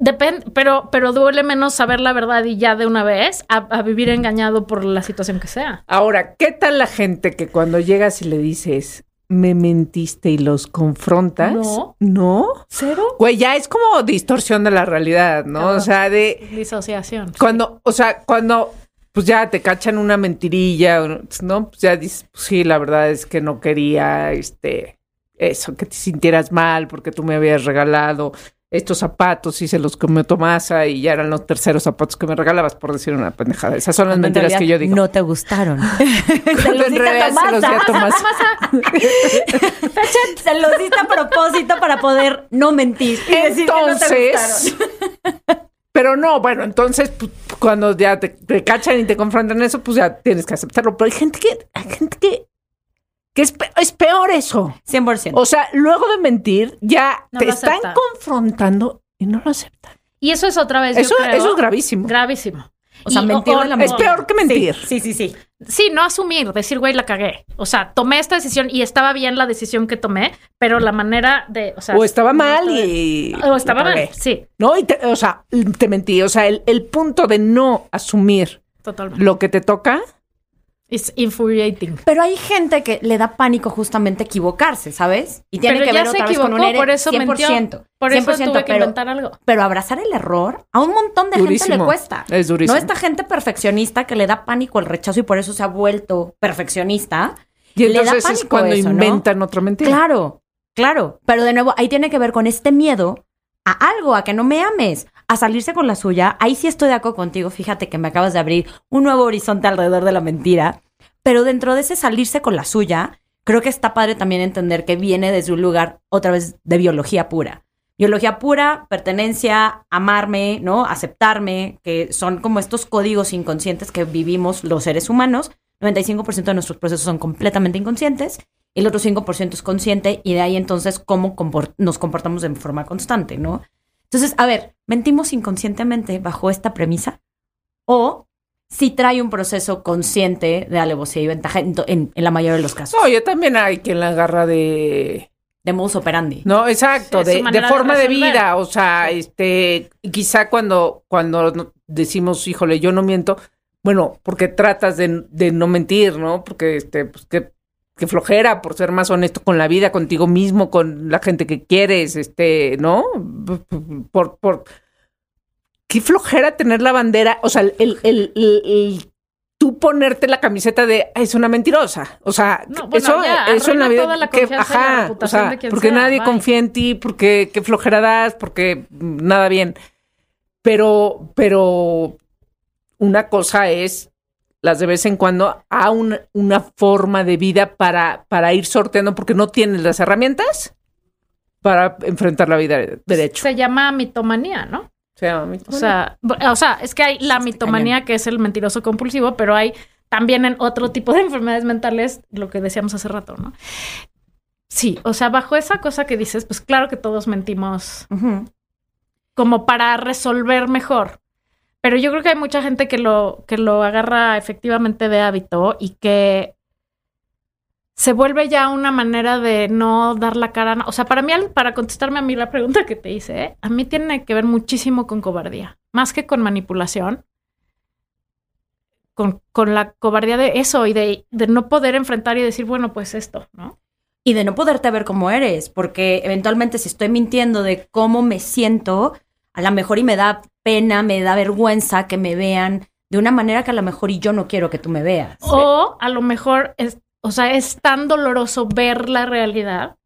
depende, pero, pero duele menos saber la verdad y ya de una vez a, a vivir engañado por la situación que sea.
Ahora, ¿qué tal la gente que cuando llegas y le dices, me mentiste y los confrontas?
No.
¿No?
¿Cero?
Güey, ya es como distorsión de la realidad, ¿no? O sea, de
Disociación.
cuando, o sea, cuando pues ya te cachan una mentirilla, ¿no? Pues ya dices, pues sí, la verdad es que no quería, este, eso, que te sintieras mal porque tú me habías regalado estos zapatos y se los comió Tomasa y ya eran los terceros zapatos que me regalabas por decir una pendejada. Esas son las
Cuando
mentiras que yo digo.
No te gustaron. Diste
se los di a
Tomasa.
Tomasa.
Se los diste a propósito para poder no mentir. no
Entonces, pero no, bueno, entonces pues, cuando ya te, te cachan y te confrontan eso, pues ya tienes que aceptarlo. Pero hay gente que, hay gente que, que es, pe- es peor eso.
gustaron. 100%.
O sea, luego de mentir, ya
No
te están
acepta.
confrontando y no lo aceptan.
Y eso es otra vez. yo
Eso,
creo,
eso es gravísimo.
gravísimo.
O sea,
Y-
mentir
o-
la
Es peor que mentir.
Sí, sí, sí.
Sí, no asumir, decir, güey, la cagué. O sea, tomé esta decisión y estaba bien la decisión que tomé, pero la manera de, o sea,
O estaba mal y...
o estaba mal, sí,
No, y te- o sea, te mentí. O sea, el, el punto de no asumir
totalmente.
lo que te toca
Es infuriating.
Pero hay gente que le da pánico justamente equivocarse, ¿sabes? Y tiene
Pero
que
ya
ver
se
otra vez con
equivocó,
un eres
por eso
100%.
mintió. Por eso
100%,
tuve que
pero,
inventar algo.
pero abrazar el error a un montón de gente
Durísimo.
le cuesta.
Es durísimo.
No esta gente perfeccionista que le da pánico el rechazo y por eso se ha vuelto perfeccionista.
Y
Le da
entonces es
pánico
cuando
eso, ¿no?
inventan otra mentira.
Claro, claro. Pero de nuevo, ahí tiene que ver con este miedo a algo, a que no me ames, a salirse con la suya. Ahí sí estoy de acuerdo contigo. Fíjate que me acabas de abrir un nuevo horizonte alrededor de la mentira. Pero dentro de ese salirse con la suya, creo que está padre también entender que viene desde un lugar, otra vez, de biología pura. Biología pura, pertenencia, amarme, ¿no? Aceptarme, que son como estos códigos inconscientes que vivimos los seres humanos. 95% de nuestros procesos son completamente inconscientes, el otro 5% es consciente y de ahí entonces cómo nos comportamos de forma constante, ¿no? Entonces, a ver, ¿mentimos inconscientemente bajo esta premisa? ¿O si trae un proceso consciente de alevosía y ventaja en, to- en- en la mayoría de los casos?
No, yo también hay quien la agarra de...
De modus operandi.
No, exacto,
Sí,
de, de
manera de
forma de, vida. O sea, este, quizá cuando, cuando decimos, híjole, yo no miento, bueno, porque tratas de, de no mentir, ¿no? Porque, este, pues, que, que flojera por ser más honesto con la vida, contigo mismo, con la gente que quieres, este, ¿no? Por, por, qué flojera tener la bandera, o sea, el, el, el- el- el tú ponerte la camiseta de "Ay, es una mentirosa. O sea,
No, bueno,
eso,
ya,
eso en la vida.
toda la
que-
la
ajá, o sea, porque
sea,
nadie
bye.
confía en ti, porque qué flojera das, porque nada bien. Pero, pero una cosa es las de vez en cuando a un- una forma de vida para, para ir sorteando, porque no tienes las herramientas para enfrentar la vida derecho.
Se llama mitomanía, ¿no?
O sea, mi-
O sea, o sea, es que hay la mitomanía, que es el mentiroso compulsivo, pero hay también en otro tipo de enfermedades mentales, lo que decíamos hace rato, ¿no? Sí, o sea, bajo esa cosa que dices, pues claro que todos mentimos como para resolver mejor. Pero yo creo que hay mucha gente que lo, que lo agarra efectivamente de hábito y que se vuelve ya una manera de no dar la cara. O sea, para mí, para contestarme a mí la pregunta que te hice, ¿eh? a mí tiene que ver muchísimo con cobardía, más que con manipulación. Con, con la cobardía de eso y de, de no poder enfrentar y decir, bueno, pues esto, ¿no?
y de no poderte ver como eres, porque eventualmente si estoy mintiendo de cómo me siento, a lo mejor y me da pena, me da vergüenza que me vean de una manera que a lo mejor y yo no quiero que tú me veas.
O a lo mejor es, o sea, es tan doloroso ver la realidad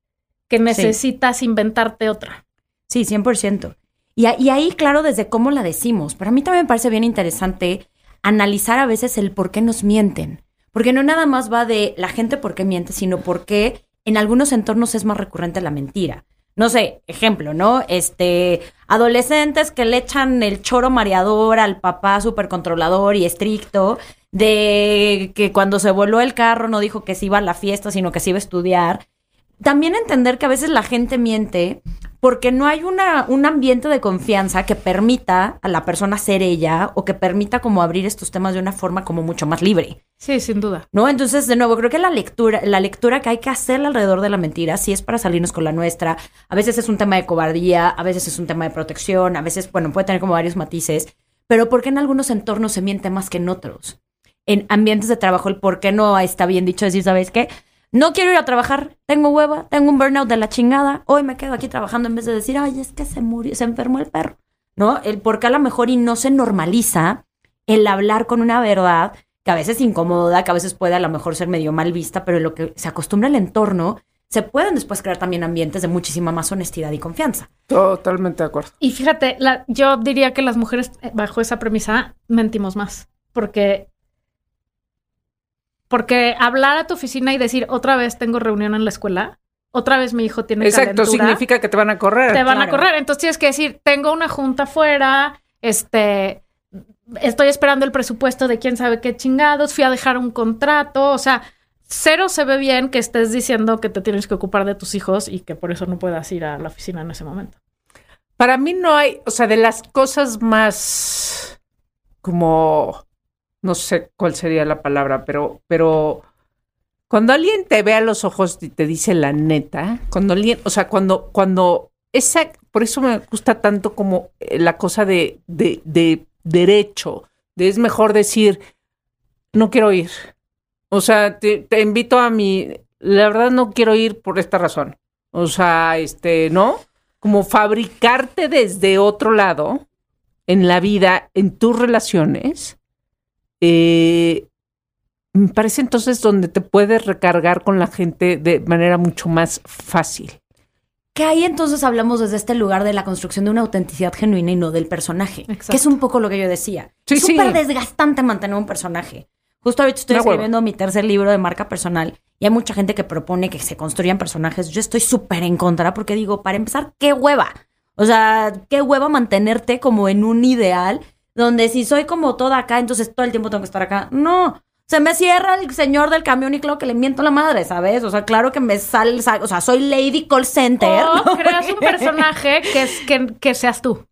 que necesitas inventarte otra.
Sí, 100%. Y, y ahí, claro, desde cómo la decimos. Pero a mí también me parece bien interesante analizar a veces el por qué nos mienten. Porque no nada más va de la gente por qué miente, sino por qué en algunos entornos es más recurrente la mentira. No sé, ejemplo, ¿no? Este, adolescentes que le echan el choro mareador al papá súper controlador y estricto, de que cuando se voló el carro no dijo que se iba a la fiesta, sino que se iba a estudiar. También entender que a veces la gente miente porque no hay una, un ambiente de confianza que permita a la persona ser ella o que permita como abrir estos temas de una forma como mucho más libre.
Sí, sin duda.
¿No? Entonces, de nuevo, creo que la lectura, la lectura que hay que hacer alrededor de la mentira, si es para salirnos con la nuestra, a veces es un tema de cobardía, a veces es un tema de protección, a veces, bueno, puede tener como varios matices, pero ¿por qué en algunos entornos se miente más que en otros? En ambientes de trabajo, el por qué no está bien dicho decir, ¿sabes qué? No quiero ir a trabajar, tengo hueva, tengo un burnout de la chingada, hoy me quedo aquí trabajando en vez de decir, ay, es que se murió, se enfermó el perro, ¿no? El por qué a lo mejor y no se normaliza el hablar con una verdad que a veces incomoda, que a veces puede a lo mejor ser medio mal vista, pero en lo que se acostumbra el entorno, se pueden después crear también ambientes de muchísima más honestidad y confianza.
Totalmente de acuerdo.
Y fíjate, la- yo diría que las mujeres eh, bajo esa premisa mentimos más, porque porque hablar a tu oficina y decir otra vez tengo reunión en la escuela, otra vez mi hijo tiene
Exacto,
calentura",
significa que te van a correr.
te van a correr. Entonces tienes que decir, tengo una junta afuera, este, estoy esperando el presupuesto de quién sabe qué chingados, fui a dejar un contrato, o sea, cero se ve bien que estés diciendo que te tienes que ocupar de tus hijos y que por eso no puedas ir a la oficina en ese momento.
Para mí no hay, o sea, de las cosas más como, no sé cuál sería la palabra, pero, pero cuando alguien te ve a los ojos y te dice la neta, cuando alguien, o sea, cuando, cuando esa, por eso me gusta tanto como eh, la cosa de, de, de derecho, de es mejor decir, no quiero ir. O sea, te, te invito a mi, la verdad no quiero ir por esta razón. O sea, este, ¿no? Como fabricarte desde otro lado en la vida, en tus relaciones, eh, me parece entonces donde te puedes recargar con la gente de manera mucho más fácil.
Que ahí entonces hablamos desde este lugar de la construcción de una autenticidad genuina y no del personaje.
Exacto.
Que es un poco lo que yo decía.
Sí,
súper desgastante mantener un personaje. Justo ahorita estoy escribiendo mi tercer libro de marca personal y hay mucha gente que propone que se construyan personajes. Yo estoy súper en contra porque digo, para empezar, qué hueva. O sea, qué hueva mantenerte como en un ideal donde si soy como toda acá, entonces todo el tiempo tengo que estar acá. No. Se me cierra el señor del camión y claro que le miento la madre, ¿sabes? O sea, claro que me sale, o sea, soy Lady Call Center.
O
¿no?
creas un personaje que, es, que, que seas tú.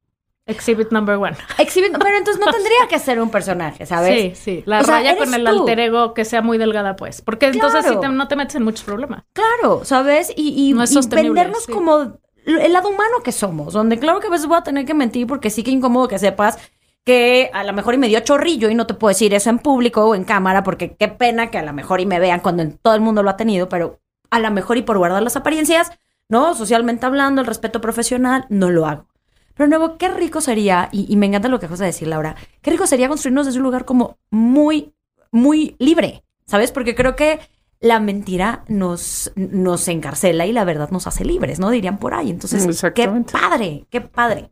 Exhibit number one.
Exhibit- pero entonces no tendría que ser un personaje, ¿sabes?
Sí, sí. La
O sea,
raya con el
tú.
alter ego que sea muy delgada, pues. Porque entonces sí te- no te metes en muchos problemas.
Claro, ¿sabes? Y, y-
No
y vendernos
sí.
como el lado humano que somos, donde claro que a veces voy a tener que mentir porque sí que incómodo que sepas que a lo mejor y me dio chorrillo y no te puedo decir eso en público o en cámara porque qué pena que a lo mejor y me vean cuando todo el mundo lo ha tenido, pero a lo mejor y por guardar las apariencias, ¿no? Socialmente hablando, el respeto profesional, no lo hago. Pero nuevo, qué rico sería, y, y me encanta lo que acabas de decir, Laura, qué rico sería construirnos desde un lugar como muy, muy libre, ¿sabes? Porque creo que la mentira nos, nos encarcela y la verdad nos hace libres, ¿no? Dirían por ahí. Entonces, qué padre, qué padre.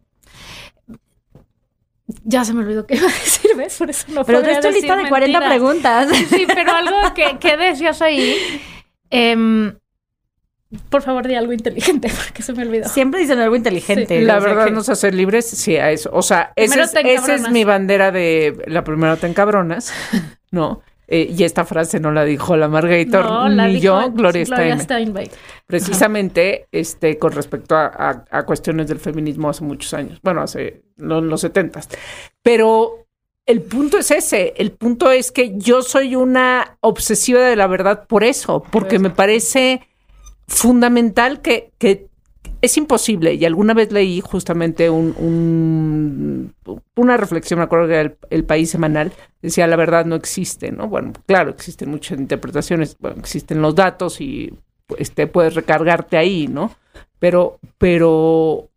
Ya se me olvidó qué iba a decir, ¿ves? Por eso no
Pero traes tu lista de 40
mentiras.
preguntas.
Sí, pero algo que, que decías ahí. em, por favor, di algo inteligente, porque se me olvidó.
Siempre dicen algo inteligente.
La verdad
que-
nos hace libres, sí, a eso. O sea, es, esa es
encabronas.
mi bandera de la primera te encabronas, ¿no? Eh, y esta frase no la dijo la Margator,
No, la
ni
dijo
yo, Gloria, Steinem.
Steinbeck.
Precisamente este, con respecto a, a- a cuestiones del feminismo hace muchos años. Bueno, hace no, los setentas. Pero el punto es ese. El punto es que yo soy una obsesiva de la verdad por eso, porque me parece fundamental que, que es imposible. Y alguna vez leí justamente un, un- una reflexión, me acuerdo que era el, país semanal, decía la verdad no existe, ¿no? Bueno, claro, existen muchas interpretaciones, bueno, existen los datos y este, puedes recargarte ahí, ¿no? Pero, pero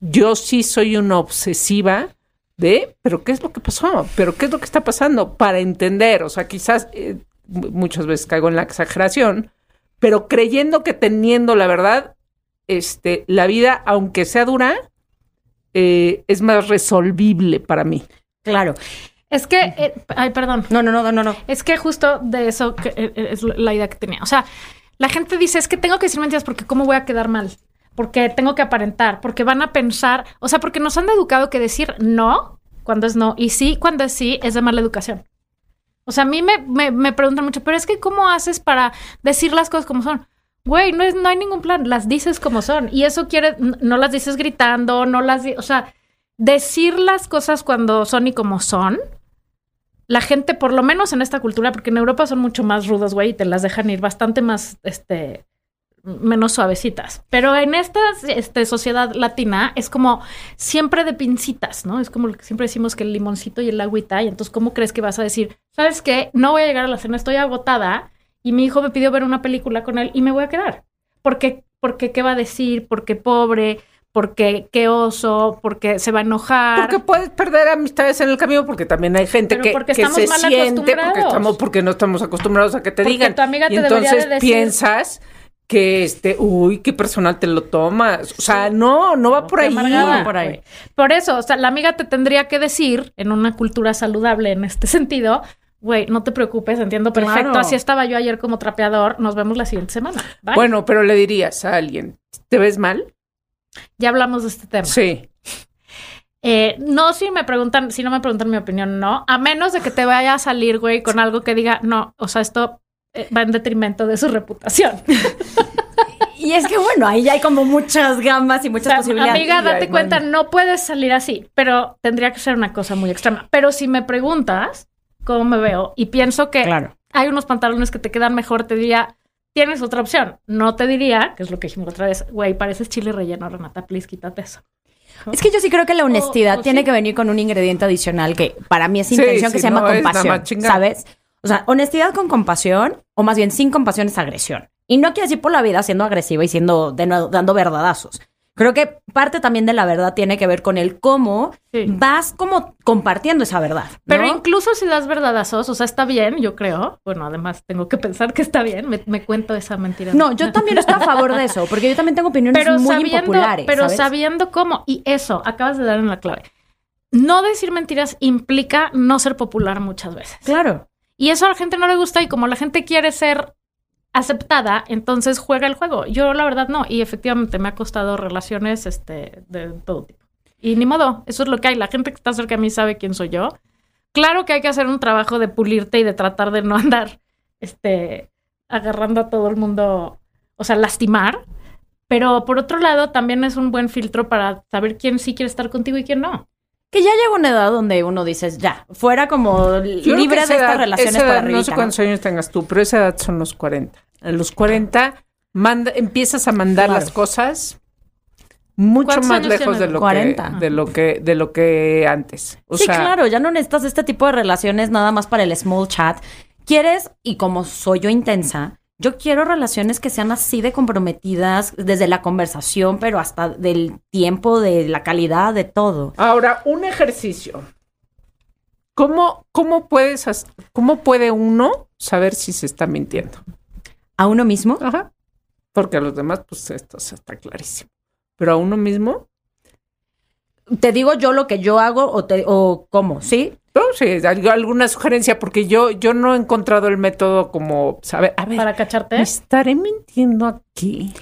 yo sí soy una obsesiva de, pero ¿qué es lo que pasó? ¿Pero qué es lo que está pasando? Para entender, o sea, quizás eh, mu- muchas veces caigo en la exageración, pero creyendo que teniendo la verdad, este, la vida, aunque sea dura, eh, es más resolvible para mí.
Claro.
Es que, eh, ay, perdón.
No, no, no, no, no.
Es que justo de eso que, eh, es la idea que tenía. O sea, la gente dice, es que tengo que decir mentiras porque cómo voy a quedar mal, porque tengo que aparentar, porque van a pensar, o sea, porque nos han educado que decir no cuando es no y sí cuando es sí es de mala educación. O sea, a mí me, me, me preguntan mucho, pero es que ¿cómo haces para decir las cosas como son? Güey, no, es, no hay ningún plan, las dices como son. Y eso quiere, no las dices gritando, no las... O sea, decir las cosas cuando son y como son, la gente, por lo menos en esta cultura, porque en Europa son mucho más rudos, güey, y te las dejan ir bastante más, este, menos suavecitas. Pero en esta este, sociedad latina es como siempre de pincitas, ¿no? Es como lo que siempre decimos que el limoncito y el agüita, y entonces, ¿cómo crees que vas a decir? ¿Sabes qué? No voy a llegar a la cena, estoy agotada, y mi hijo me pidió ver una película con él y me voy a quedar. Porque, porque ¿qué va a decir? Porque pobre, porque qué oso, porque se va a enojar.
Porque puedes perder amistades en el camino, porque también hay gente
Pero
que, se siente, porque estamos, porque no estamos acostumbrados a que te
Porque
digan.
tu amiga
y
te
entonces
de decir-
piensas que este, uy, qué personal te lo tomas. O sea, no, no va por ahí.
amargada,
por ahí.
Por eso, o sea, la amiga te tendría que decir, en una cultura saludable en este sentido, güey, no te preocupes, entiendo perfecto.
Claro.
Así estaba yo ayer como trapeador. Nos vemos la siguiente semana. Bye.
Bueno, pero le dirías a alguien, ¿te ves mal?
ya hablamos de este tema.
Sí.
Eh, no, si me preguntan, si no me preguntan mi opinión, no. A menos de que te vaya a salir, güey, con algo que diga, no, o sea, esto eh, va en detrimento de su reputación.
Y es que bueno, ahí ya hay como muchas gamas y muchas
O sea,
posibilidades.
amiga, date cuenta,
man-
no puedes salir así, pero tendría que ser una cosa muy extrema. Pero si me preguntas cómo me veo y pienso que
Claro.
hay unos pantalones que te quedan mejor, te diría, tienes otra opción. No te diría, que es lo que dijimos otra vez, güey, pareces chile relleno, Renata, please, quítate eso.
Es que yo sí creo que la honestidad
o
tiene
sí.
que venir con un ingrediente adicional que para mí es
Sí,
intención que se llama
no
compasión. ¿sabes? O sea, honestidad con compasión, o más bien sin compasión es agresión. Y no quiere decir por la vida siendo agresiva y siendo de nuevo, dando verdadazos. Creo que parte también de la verdad tiene que ver con el cómo
Sí.
vas como compartiendo esa verdad. ¿no?
Pero incluso si das verdadazos, o sea, está bien, yo creo. Bueno, además tengo que pensar que está bien, me, me cuento esa mentira.
No, yo también estoy a favor de eso, porque yo también tengo opiniones
pero
muy
sabiendo,
impopulares.
pero
¿sabes?
sabiendo cómo, y eso, acabas de dar en la clave. No decir mentiras implica no ser popular muchas veces.
Claro.
Y eso a la gente no le gusta y como la gente quiere ser aceptada, entonces juega el juego. Yo la verdad no, y efectivamente me ha costado relaciones este de todo tipo. Y ni modo, eso es lo que hay. La gente que está cerca de mí sabe quién soy yo. claro que hay que hacer un trabajo de pulirte y de tratar de no andar este, agarrando a todo el mundo, o sea, lastimar. Pero por otro lado, también es un buen filtro para saber quién sí quiere estar contigo y quién no.
Que ya llega una edad donde uno dices, ya, fuera como libre de estas
edad-
relaciones
esa edad,
arriba.
No sé cuántos años tengas tú, pero esa edad son los 40. A los 40 manda, empiezas a mandar
Claro.
las cosas mucho
¿Cuántos
más lejos de lo,
40.
que, de lo que de lo que antes. O
sí,
sea,
claro, ya no necesitas este tipo de relaciones nada más para el small chat. Quieres, y como soy yo intensa, yo quiero relaciones que sean así de comprometidas desde la conversación, pero hasta del tiempo, de la calidad, de todo.
Ahora, un ejercicio. ¿Cómo, cómo puedes cómo puede uno saber si se está mintiendo?
A uno mismo.
Ajá. Porque a los demás, pues esto está clarísimo. Pero a uno mismo,
Te digo yo lo que yo hago o, te, o cómo, ¿sí?
no algo- alguna sugerencia, porque yo, yo no he encontrado el método como saber, a ver,
Para cacharte.
¿me estaré mintiendo aquí?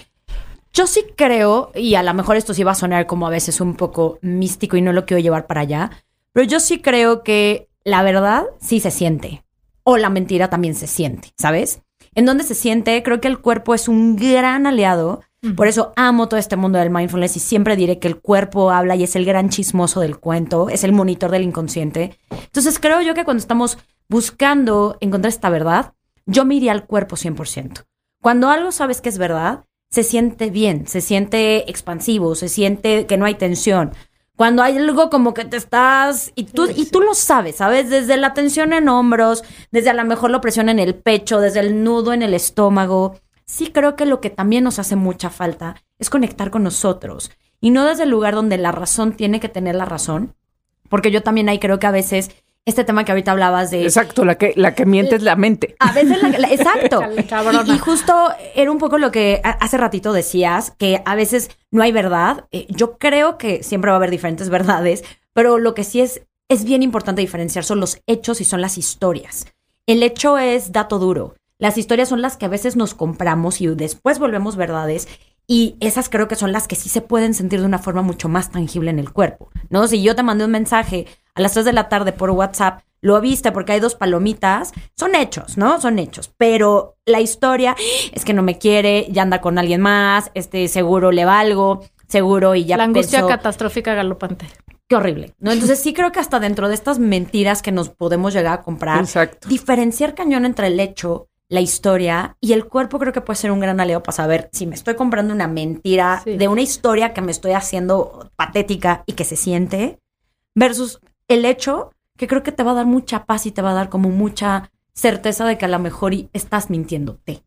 Yo sí creo, y a lo mejor esto sí va a sonar como a veces un poco místico y no lo quiero llevar para allá, pero yo sí creo que la verdad sí se siente. O la mentira también se siente, ¿sabes? En donde se siente, creo que el cuerpo es un gran aliado. Por eso amo todo este mundo del mindfulness y siempre diré que el cuerpo habla y es el gran chismoso del cuento, es el monitor del inconsciente. Entonces creo yo que cuando estamos buscando encontrar esta verdad, yo me iría al cuerpo 100%. Cuando algo sabes que es verdad, se siente bien, se siente expansivo, se siente que no hay tensión. Cuando hay algo como que te estás y tú y tú lo sabes, ¿sabes? Desde la tensión en hombros, desde a lo mejor la presión en el pecho, desde el nudo en el estómago. Sí creo que lo que también nos hace mucha falta es conectar con nosotros y no desde el lugar donde la razón tiene que tener la razón, porque yo también ahí creo que a veces este tema que ahorita hablabas de
Exacto, la que, la que miente es la mente.
a veces, la, la- exacto. Y, y justo era un poco lo que ha- hace ratito decías, que a veces no hay verdad. Eh, yo creo que siempre va a haber diferentes verdades, pero lo que sí es, es bien importante diferenciar son los hechos y son las historias. El hecho es dato duro. Las historias son las que a veces nos compramos y después volvemos verdades. Y esas creo que son las que sí se pueden sentir de una forma mucho más tangible en el cuerpo, ¿no? Si yo te mandé un mensaje a las 3 de la tarde por WhatsApp, lo viste porque hay dos palomitas, son hechos, ¿no? Son hechos. Pero la historia es que no me quiere, ya anda con alguien más, este, seguro le valgo, seguro y ya
la angustia
pensó-
catastrófica galopante.
Qué horrible, ¿no? Entonces sí creo que hasta dentro de estas mentiras que nos podemos llegar a comprar,
Exacto.
diferenciar cañón entre el hecho, la historia y el cuerpo creo que puede ser un gran aliado para saber si me estoy comprando una mentira
Sí.
de una historia que me estoy haciendo patética y que se siente versus el hecho que creo que te va a dar mucha paz y te va a dar como mucha certeza de que a lo mejor estás mintiéndote,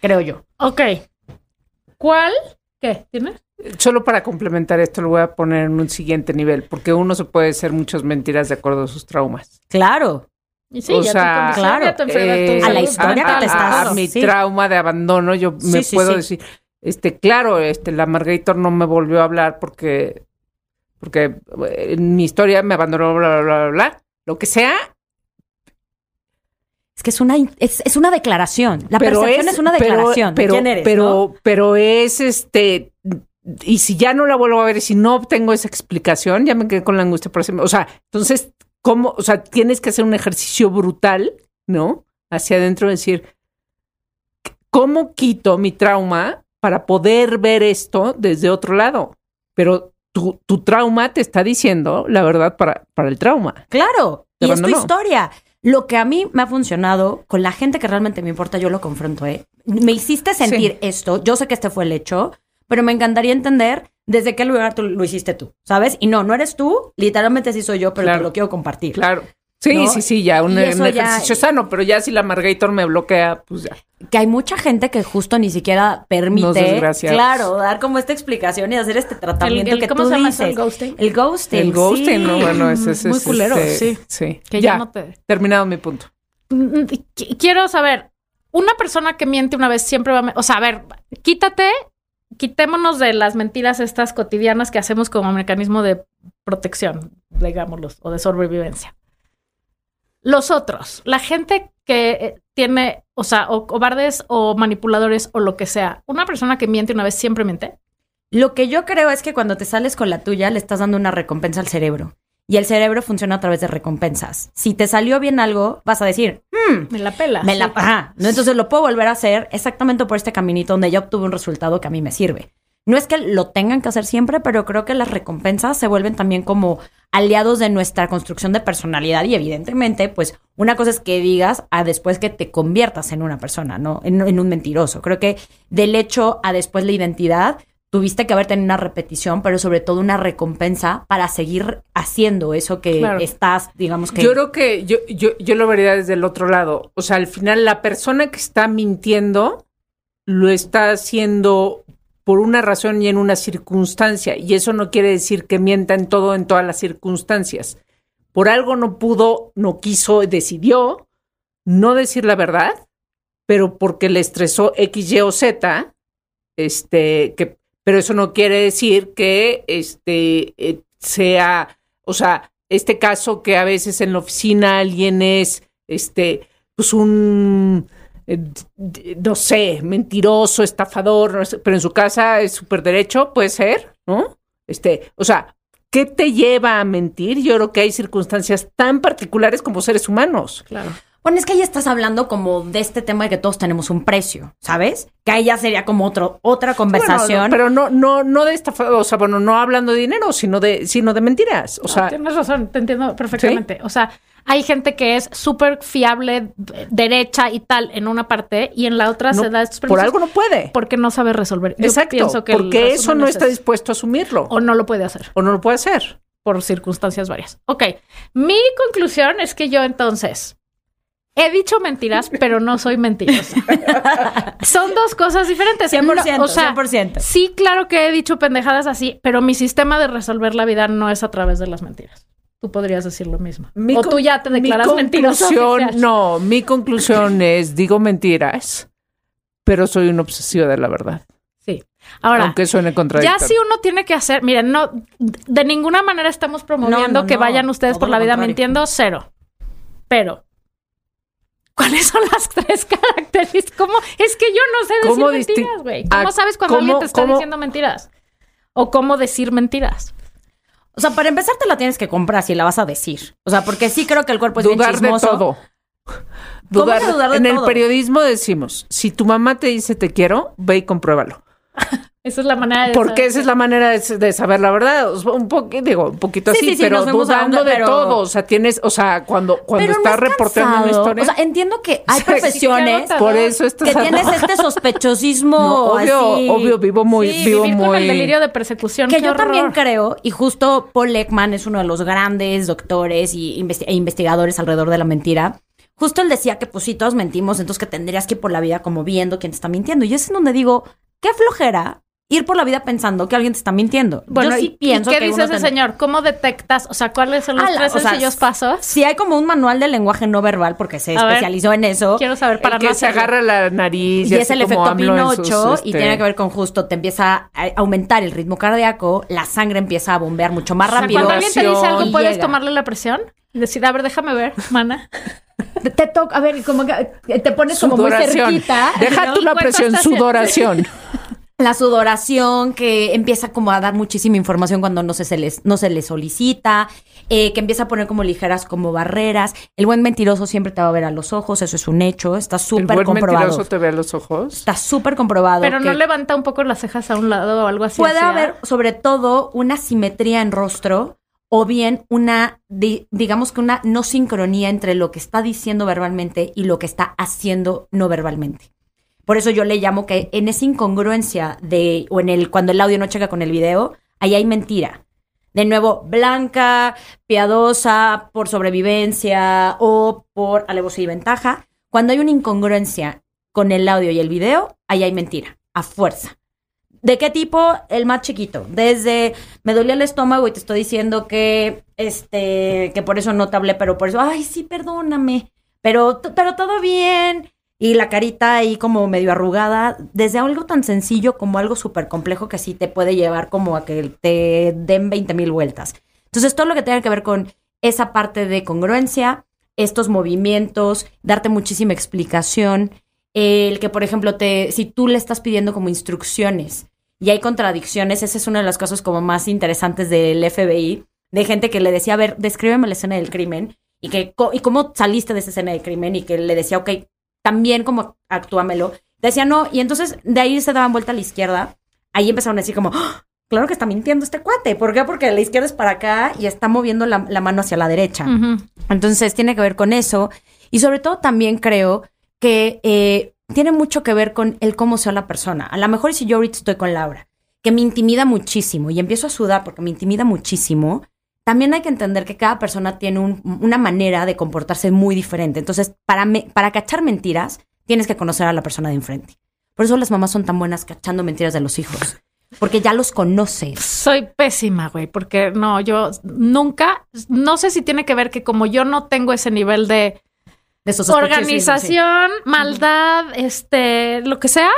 creo yo.
Ok. ¿Cuál? ¿Qué? ¿Tienes?
Solo para complementar esto lo voy a poner en un siguiente nivel, porque uno se puede hacer muchas mentiras de acuerdo a sus traumas.
Claro,
Y sí,
O
ya
sea,
claro,
ya
Eh,
A la historia que te estás-
todo.
mi
sí.
trauma de abandono, yo me
Sí,
puedo
sí.
decir, este, claro, este, la Margator no me volvió a hablar porque, porque eh, en mi historia me abandonó, bla, bla, bla, bla, bla, lo que sea.
es que es una, es, es una declaración. La percepción es, una declaración. de
Pero,
¿Quién eres?
pero,
no?
pero es este, y si ya no la vuelvo a ver y si no obtengo esa explicación, ya me quedé con la angustia por. O sea, entonces, ¿cómo? O sea, tienes que hacer un ejercicio brutal, ¿no? Hacia adentro, decir, ¿cómo quito mi trauma para poder ver esto desde otro lado? Pero tu, tu trauma te está diciendo la verdad para, para el trauma.
Claro,
Te
y es tu historia. Lo que a mí me ha funcionado con la gente que realmente me importa, yo lo confronto, ¿eh? Me hiciste sentir
Sí.
esto, yo sé que este fue el hecho, pero me encantaría entender desde qué lugar tú lo hiciste tú, ¿sabes? Y no, no eres tú, literalmente sí soy yo, pero
Claro.
te lo quiero compartir.
Claro. Sí,
¿No?
sí, sí, ya un,
ya-
ejercicio sano, pero ya si la Margator me bloquea, pues ya.
Que hay mucha gente que justo ni siquiera permite, claro, dar como esta explicación y hacer este tratamiento
El- el-
que
¿cómo
tú
se llama eso?
dices.
¿El ghosting?
El ghosting.
El ghosting,
sí.
¿no? Bueno, ese es
Muy culero,
este,
sí.
Sí.
Que
ya,
ya no te...
terminado mi punto.
Mm, qu- Quiero saber, una persona que miente una vez siempre va a... O sea, a ver, quítate, quitémonos de las mentiras estas cotidianas que hacemos como mecanismo de protección, digámoslo, o de sobrevivencia. Los otros, la gente que eh, tiene, o sea, o cobardes o manipuladores o lo que sea, una persona que miente una vez siempre miente.
Lo que yo creo es que cuando te sales con la tuya le estás dando una recompensa al cerebro. y el cerebro funciona a través de recompensas. Si te salió bien algo, vas a decir, hmm,
Me la pela.
me la... Ajá. ¿no? Entonces lo puedo volver a hacer exactamente por este caminito donde ya obtuve un resultado que a mí me sirve. No es que lo tengan que hacer siempre, pero creo que las recompensas se vuelven también como aliados de nuestra construcción de personalidad y evidentemente, pues una cosa es que digas a después que te conviertas en una persona, ¿no? En, en un mentiroso. Creo que del hecho a después la identidad, tuviste que haber tenido una repetición, pero sobre todo una recompensa para seguir haciendo eso que
Claro.
estás, digamos que...
Yo creo que yo, yo, yo lo vería desde el otro lado. O sea, al final la persona que está mintiendo lo está haciendo por una razón y en una circunstancia. Y eso no quiere decir que mienta en todo, en todas las circunstancias. Por algo no pudo, no quiso, decidió no decir la verdad, pero porque le estresó X, Y o Z, este, que, pero eso no quiere decir que este eh, sea, o sea, este caso que a veces en la oficina alguien es, este, pues un, eh, no sé, mentiroso, estafador, no sé, pero en su casa es súper derecho, puede ser, ¿no? Este, o sea, ¿qué te lleva a mentir? Yo creo que hay circunstancias tan particulares como seres humanos.
Claro.
Bueno, es que ahí estás hablando como de este tema de que todos tenemos un precio, ¿sabes? Que ahí ya sería como otro, otra conversación.
Bueno, no, pero no, no, no de esta, o sea, bueno, no hablando de dinero, sino de, sino de mentiras. O sea,
Tienes razón, te entiendo perfectamente. O sea, hay gente que es súper fiable, derecha y tal en una parte y en la otra
no,
se da estos
por algo no puede.
porque no sabe resolver. Yo
Exacto,
pienso que el
porque eso no
es
está dispuesto a asumirlo
o no lo puede hacer
o no lo puede hacer.
por circunstancias varias. Ok, mi conclusión es que yo entonces he dicho mentiras, pero no soy mentirosa. Son dos cosas diferentes.
100%,
No, o sea,
100%.
sí, claro que he dicho pendejadas así, pero mi sistema de resolver la vida no es a través de las mentiras. Tú podrías decir lo mismo.
Mi
o tú ya te declaras oficial.
No, mi conclusión es, digo mentiras, pero soy una obsesiva de la verdad.
Sí. Ahora,
aunque suene
ya
contradictorio.
si uno tiene que hacer, miren, no, de ninguna manera estamos promoviendo
No, no,
que
no,
vayan ustedes por la vida
contrario.
mintiendo, cero. Pero, ¿cuáles son las tres características? ¿Cómo? Es que yo no sé decir
¿Cómo
mentiras, güey. ¿Cómo
Ah,
sabes cuando
cómo-
alguien te está
cómo-
diciendo mentiras? O cómo decir mentiras.
O sea, para empezar te la tienes que comprar si la vas a decir. O sea, porque sí creo que el cuerpo es bien
dudar de
chismoso.
todo.
¿Cómo
Dudar,
dudar de
en el periodismo decimos, si tu mamá te dice te quiero, ve y compruébalo.
Esa es la manera de
Porque
saber.
esa es la manera de, de saber la verdad. Un poquito, digo, un poquito
Sí,
así,
sí, sí,
pero dudando
onda,
de
pero-
todo. O sea, tienes, o sea, cuando, cuando
Pero no
estás
es
reportando una historia.
O sea, entiendo que hay profesiones
por eso estás
que tienes este sospechosismo.
No, obvio,
así.
obvio, vivo muy,
Sí,
vivo
Vivir con el
muy.
delirio de persecución.
Que
qué
yo
horror.
también creo, y justo Paul Ekman es uno de los grandes doctores y investi- e investigadores alrededor de la mentira. Justo él decía que pues sí, todos mentimos, entonces que tendrías que ir por la vida como viendo quién te está mintiendo. Y es en donde digo, qué flojera ir por la vida pensando que alguien te está mintiendo.
Bueno,
yo sí
¿y-
pienso
¿y qué
que
dice ese
ten-
señor? ¿Cómo detectas? O sea, ¿cuáles son los
Ala,
tres
o sea,
sencillos pasos?
Si hay como un manual de lenguaje no verbal, porque se
A ver,
especializó en eso.
Quiero saber para
el que
no
se
hacerlo.
agarra la nariz
Y es el efecto
en sus,
Pinocho y
este,
tiene que ver con justo, te empieza a aumentar el ritmo cardíaco, la sangre empieza a bombear mucho más
O sea,
rápido.
cuando alguien te dice algo, ¿puedes
llega.
tomarle la presión? Y decir, a ver, déjame ver, mana.
Te, te toca, a ver, como que te pones como muy cerquita.
Deja
¿no?
tú la
¿Cuánto
presión, sudoración.
La sudoración, que empieza como a dar muchísima información cuando no se, se les, no se le solicita, eh, que empieza a poner como ligeras como barreras. El buen mentiroso siempre te va a ver a los ojos, eso es un hecho, está
El
súper
buen
comprobado.
mentiroso te ve a los ojos.
Está súper comprobado.
Pero no levanta un poco las cejas a un lado o algo así.
Puede
¿ah?
haber, sobre todo, una simetría en rostro o bien una, di- digamos que una no sincronía entre lo que está diciendo verbalmente y lo que está haciendo no verbalmente. Por eso yo le llamo que en esa incongruencia de, o en el, cuando el audio no checa con el video, ahí hay mentira. De nuevo, blanca, piadosa, por sobrevivencia o por alevosía y ventaja. Cuando hay una incongruencia con el audio y el video, ahí hay mentira, a fuerza. ¿De qué tipo? El más chiquito. Desde me dolía el estómago y te estoy diciendo que este que por eso no te hablé, pero por eso, ay, sí, perdóname. Pero pero todo bien. Y la carita ahí como medio arrugada, desde algo tan sencillo como algo súper complejo que sí te puede llevar como a que te den 20 mil vueltas. Entonces, todo lo que tenga que ver con esa parte de congruencia, estos movimientos, darte muchísima explicación, el que, por ejemplo, te, si tú le estás pidiendo como instrucciones y hay contradicciones, ese es uno de los casos como más interesantes del FBI, de gente que le decía, a ver, descríbeme la escena del crimen y que y cómo saliste de esa escena del crimen y que le decía, ok, también como actúamelo. Decía no, y entonces de ahí se daban vuelta a la izquierda. Ahí empezaron a decir como, "Ah, claro que está mintiendo este cuate. ¿Por qué? Porque la izquierda es para acá y está moviendo la, la mano hacia la derecha. Entonces tiene que ver con eso. Y sobre todo también creo que eh, tiene mucho que ver con el cómo sea la persona. A lo mejor si yo ahorita estoy con Laura, que me intimida muchísimo y empiezo a sudar porque me intimida muchísimo, también hay que entender que cada persona tiene un- una manera de comportarse muy diferente. Entonces, para, me- para cachar mentiras, tienes que conocer a la persona de enfrente. Por eso las mamás son tan buenas cachando mentiras de los hijos. Porque ya los conoces.
Soy pésima, güey, porque no, yo nunca, no sé si tiene que ver que como yo no tengo ese nivel de
sí.
organización, maldad, este, lo que sea.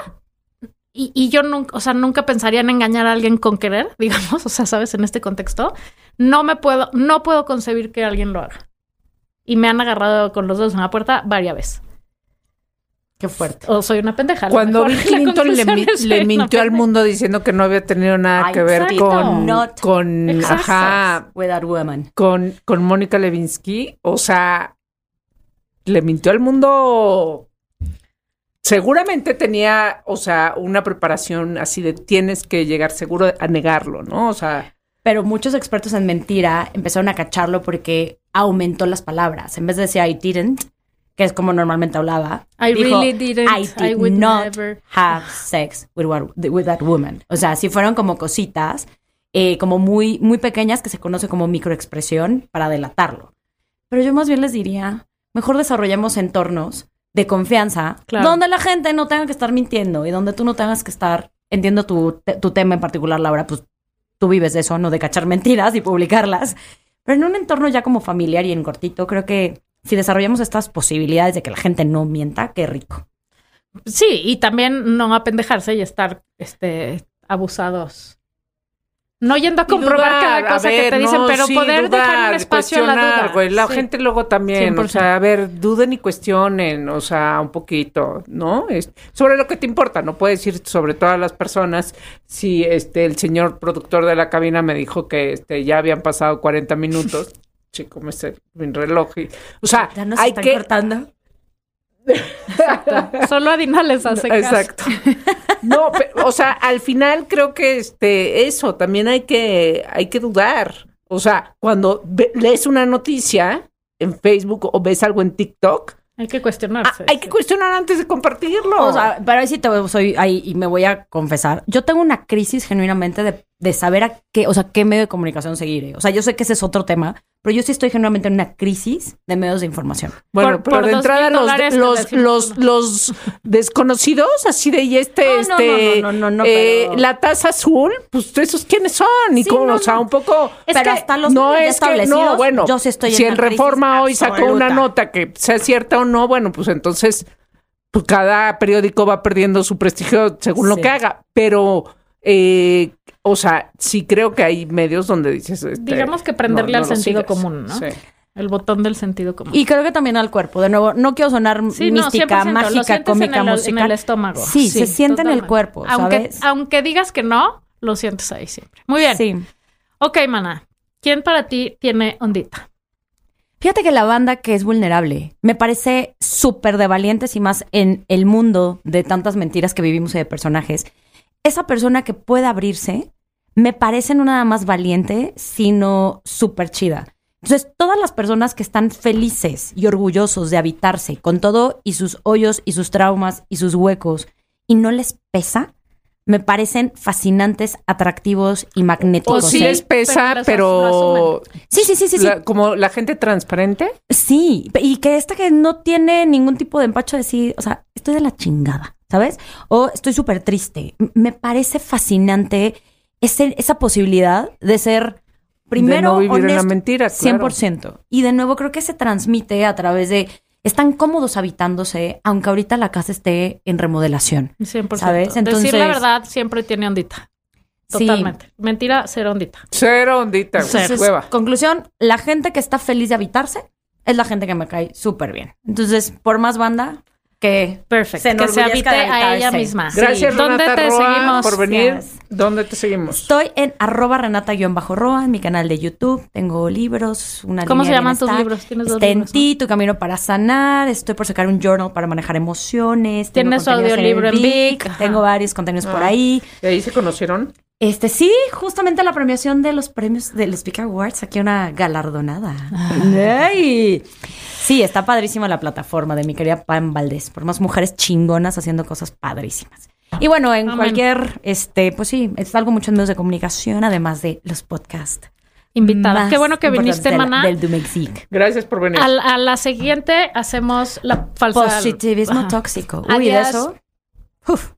Y, y yo nunca, o sea, nunca pensaría en engañar a alguien con querer, digamos, o sea, sabes, en este contexto, no me puedo, no puedo concebir que alguien lo haga. Y me han agarrado con los dedos en la puerta varias veces.
Qué fuerte.
O soy una pendeja.
Cuando. Bill Clinton le, mi- mintió al mundo diciendo que no había tenido nada que ver con,
Not
con, ajá,
With that woman.
con, con Mónica Levinsky, o sea, le mintió al mundo. Seguramente tenía, o sea, una preparación así de tienes que llegar seguro a negarlo, ¿no? O sea,
Pero muchos expertos en mentira empezaron a cacharlo porque aumentó las palabras. En vez de decir I didn't, que es como normalmente hablaba,
I
dijo,
really didn't.
I did
I would
not
never.
have sex with, what- with that woman. O sea, si fueron como cositas, eh, como muy, muy pequeñas que se conoce como microexpresión para delatarlo. Pero yo más bien les diría, mejor desarrollemos entornos de confianza
Claro.
donde la gente no tenga que estar mintiendo y donde tú no tengas que estar, entiendo tu, tu tema en particular, Laura, pues tú vives de eso, no de cachar mentiras y publicarlas. Pero en un entorno ya como familiar y en cortito, creo que si desarrollamos estas posibilidades de que la gente no mienta, qué rico.
Sí, y también no apendejarse y estar este abusados. No yendo a comprobar
dudar,
cada cosa que te dicen,
no,
pero
sí,
poder dejar un espacio a la duda.
güey. La
Sí.
gente luego también, o
100%.
sea, a ver, duden y cuestionen, o sea, un poquito, ¿no? Es- sobre lo que te importa, no puedes decir sobre todas las personas. Si este el señor productor de la cabina me dijo que este ya habían pasado 40 minutos, chico, me sé mi reloj. y- o sea,
Ya nos
hay
están
que
cortando.
Solo a Dina les hace caso.
Exacto. No, pe- o sea, al final creo que este eso también hay que hay que dudar. O sea, cuando ve- lees una noticia en Facebook o ves algo en TikTok,
Hay que
ah,
cuestionarse.
hay que cuestionar antes de compartirlo.
O sea, pero ahí sí te soy ahí y me voy a confesar. Yo tengo una crisis genuinamente de, de saber a qué, o sea, qué medio de comunicación seguir. eh. O sea, yo sé que ese es otro tema, pero yo sí estoy genuinamente en una crisis de medios de información.
bueno,
por-
pero
por
de entrada los, los, los, desconocidos, así de y este,
no,
este,
no, no, no, no,
eh,
pero-
la taza azul, pues esos quiénes son y
Sí,
cómo,
no,
o sea, un poco.
Es Pero que hasta los
no es que no, bueno,
yo sí estoy en
si en Reforma hoy sacó una nota que sea cierta o no, bueno, pues entonces pues cada periódico va perdiendo su prestigio según lo que haga, pero eh, o sea, sí creo que hay medios donde dices este,
Digamos que prenderle
no-
al
no
sentido común, ¿no?
Sí.
El botón del sentido común.
Y creo que también al cuerpo. De nuevo, no quiero sonar
Sí,
mística,
100%, lo
mágica, cómica,
en el,
musical.
en el estómago.
Sí, se siente en el cuerpo,
Aunque,
¿sabes?
aunque digas que no, lo sientes ahí siempre. Muy bien.
Sí.
Ok, mana. ¿Quién para ti tiene ondita?
Fíjate que la banda que es vulnerable me parece súper de valientes y más en el mundo de tantas mentiras que vivimos y de personajes. Esa persona que puede abrirse me parece no nada más valiente, sino súper chida. Entonces, todas las personas que están felices y orgullosos de habitarse con todo y sus hoyos y sus traumas y sus huecos y no les pesa, me parecen fascinantes, atractivos y
O
magnéticos.
sí
¿eh?
les pesa,
pero
Sí, sí, sí, sí, sí.
la- como la gente transparente.
Sí, y que esta que no tiene ningún tipo de empacho de decir, o sea, estoy de la chingada, ¿sabes? O estoy súper triste. Me parece fascinante ese- esa posibilidad de ser primero
de no vivir en la
honesto,
mentira, claro.
100%. Y de nuevo creo que se transmite a través de están cómodos habitándose, aunque ahorita la casa esté en remodelación.
100%.
¿Sabes?
Decir la
Entonces-
verdad siempre tiene ondita.
Sí.
Totalmente. Mentira, cero ondita.
Cero ondita,
Entonces,
hueva.
conclusión, la gente que está feliz de habitarse es la gente que me cae súper bien. Entonces, por más banda, que
Perfecto.
se
que se habite
de
a ella misma.
Gracias,
¿Dónde
Renata
te
Roa,
seguimos?
por venir. ¿Dónde te seguimos?
Estoy en arroba renata-roa en mi canal de YouTube. Tengo libros, una
¿Cómo
línea
se llaman
de
tus libros? Tienes dos
Está en
libros, ¿no?
ti, Tu Camino para Sanar. Estoy por sacar un journal para manejar emociones.
Tienes audiolibro en Vic. Ajá.
Tengo varios contenidos por
Ah.
ahí.
¿Y ahí se conocieron?
Este, sí, justamente la premiación de los premios del Speaker Awards, aquí una galardonada.
Ah.
¡Ay! Sí, está padrísima la plataforma de mi querida Pam Valdés, por más mujeres chingonas haciendo cosas padrísimas. Y bueno, en
Amén.
cualquier, este, pues sí, salgo mucho en medios de comunicación, además de los podcasts.
Invitada. Qué bueno que viniste, Maná.
Del Dumexic.
Gracias por venir.
A, la- a la siguiente hacemos la falsa.
Positivismo
Ajá.
tóxico. Uy, de eso. Uf.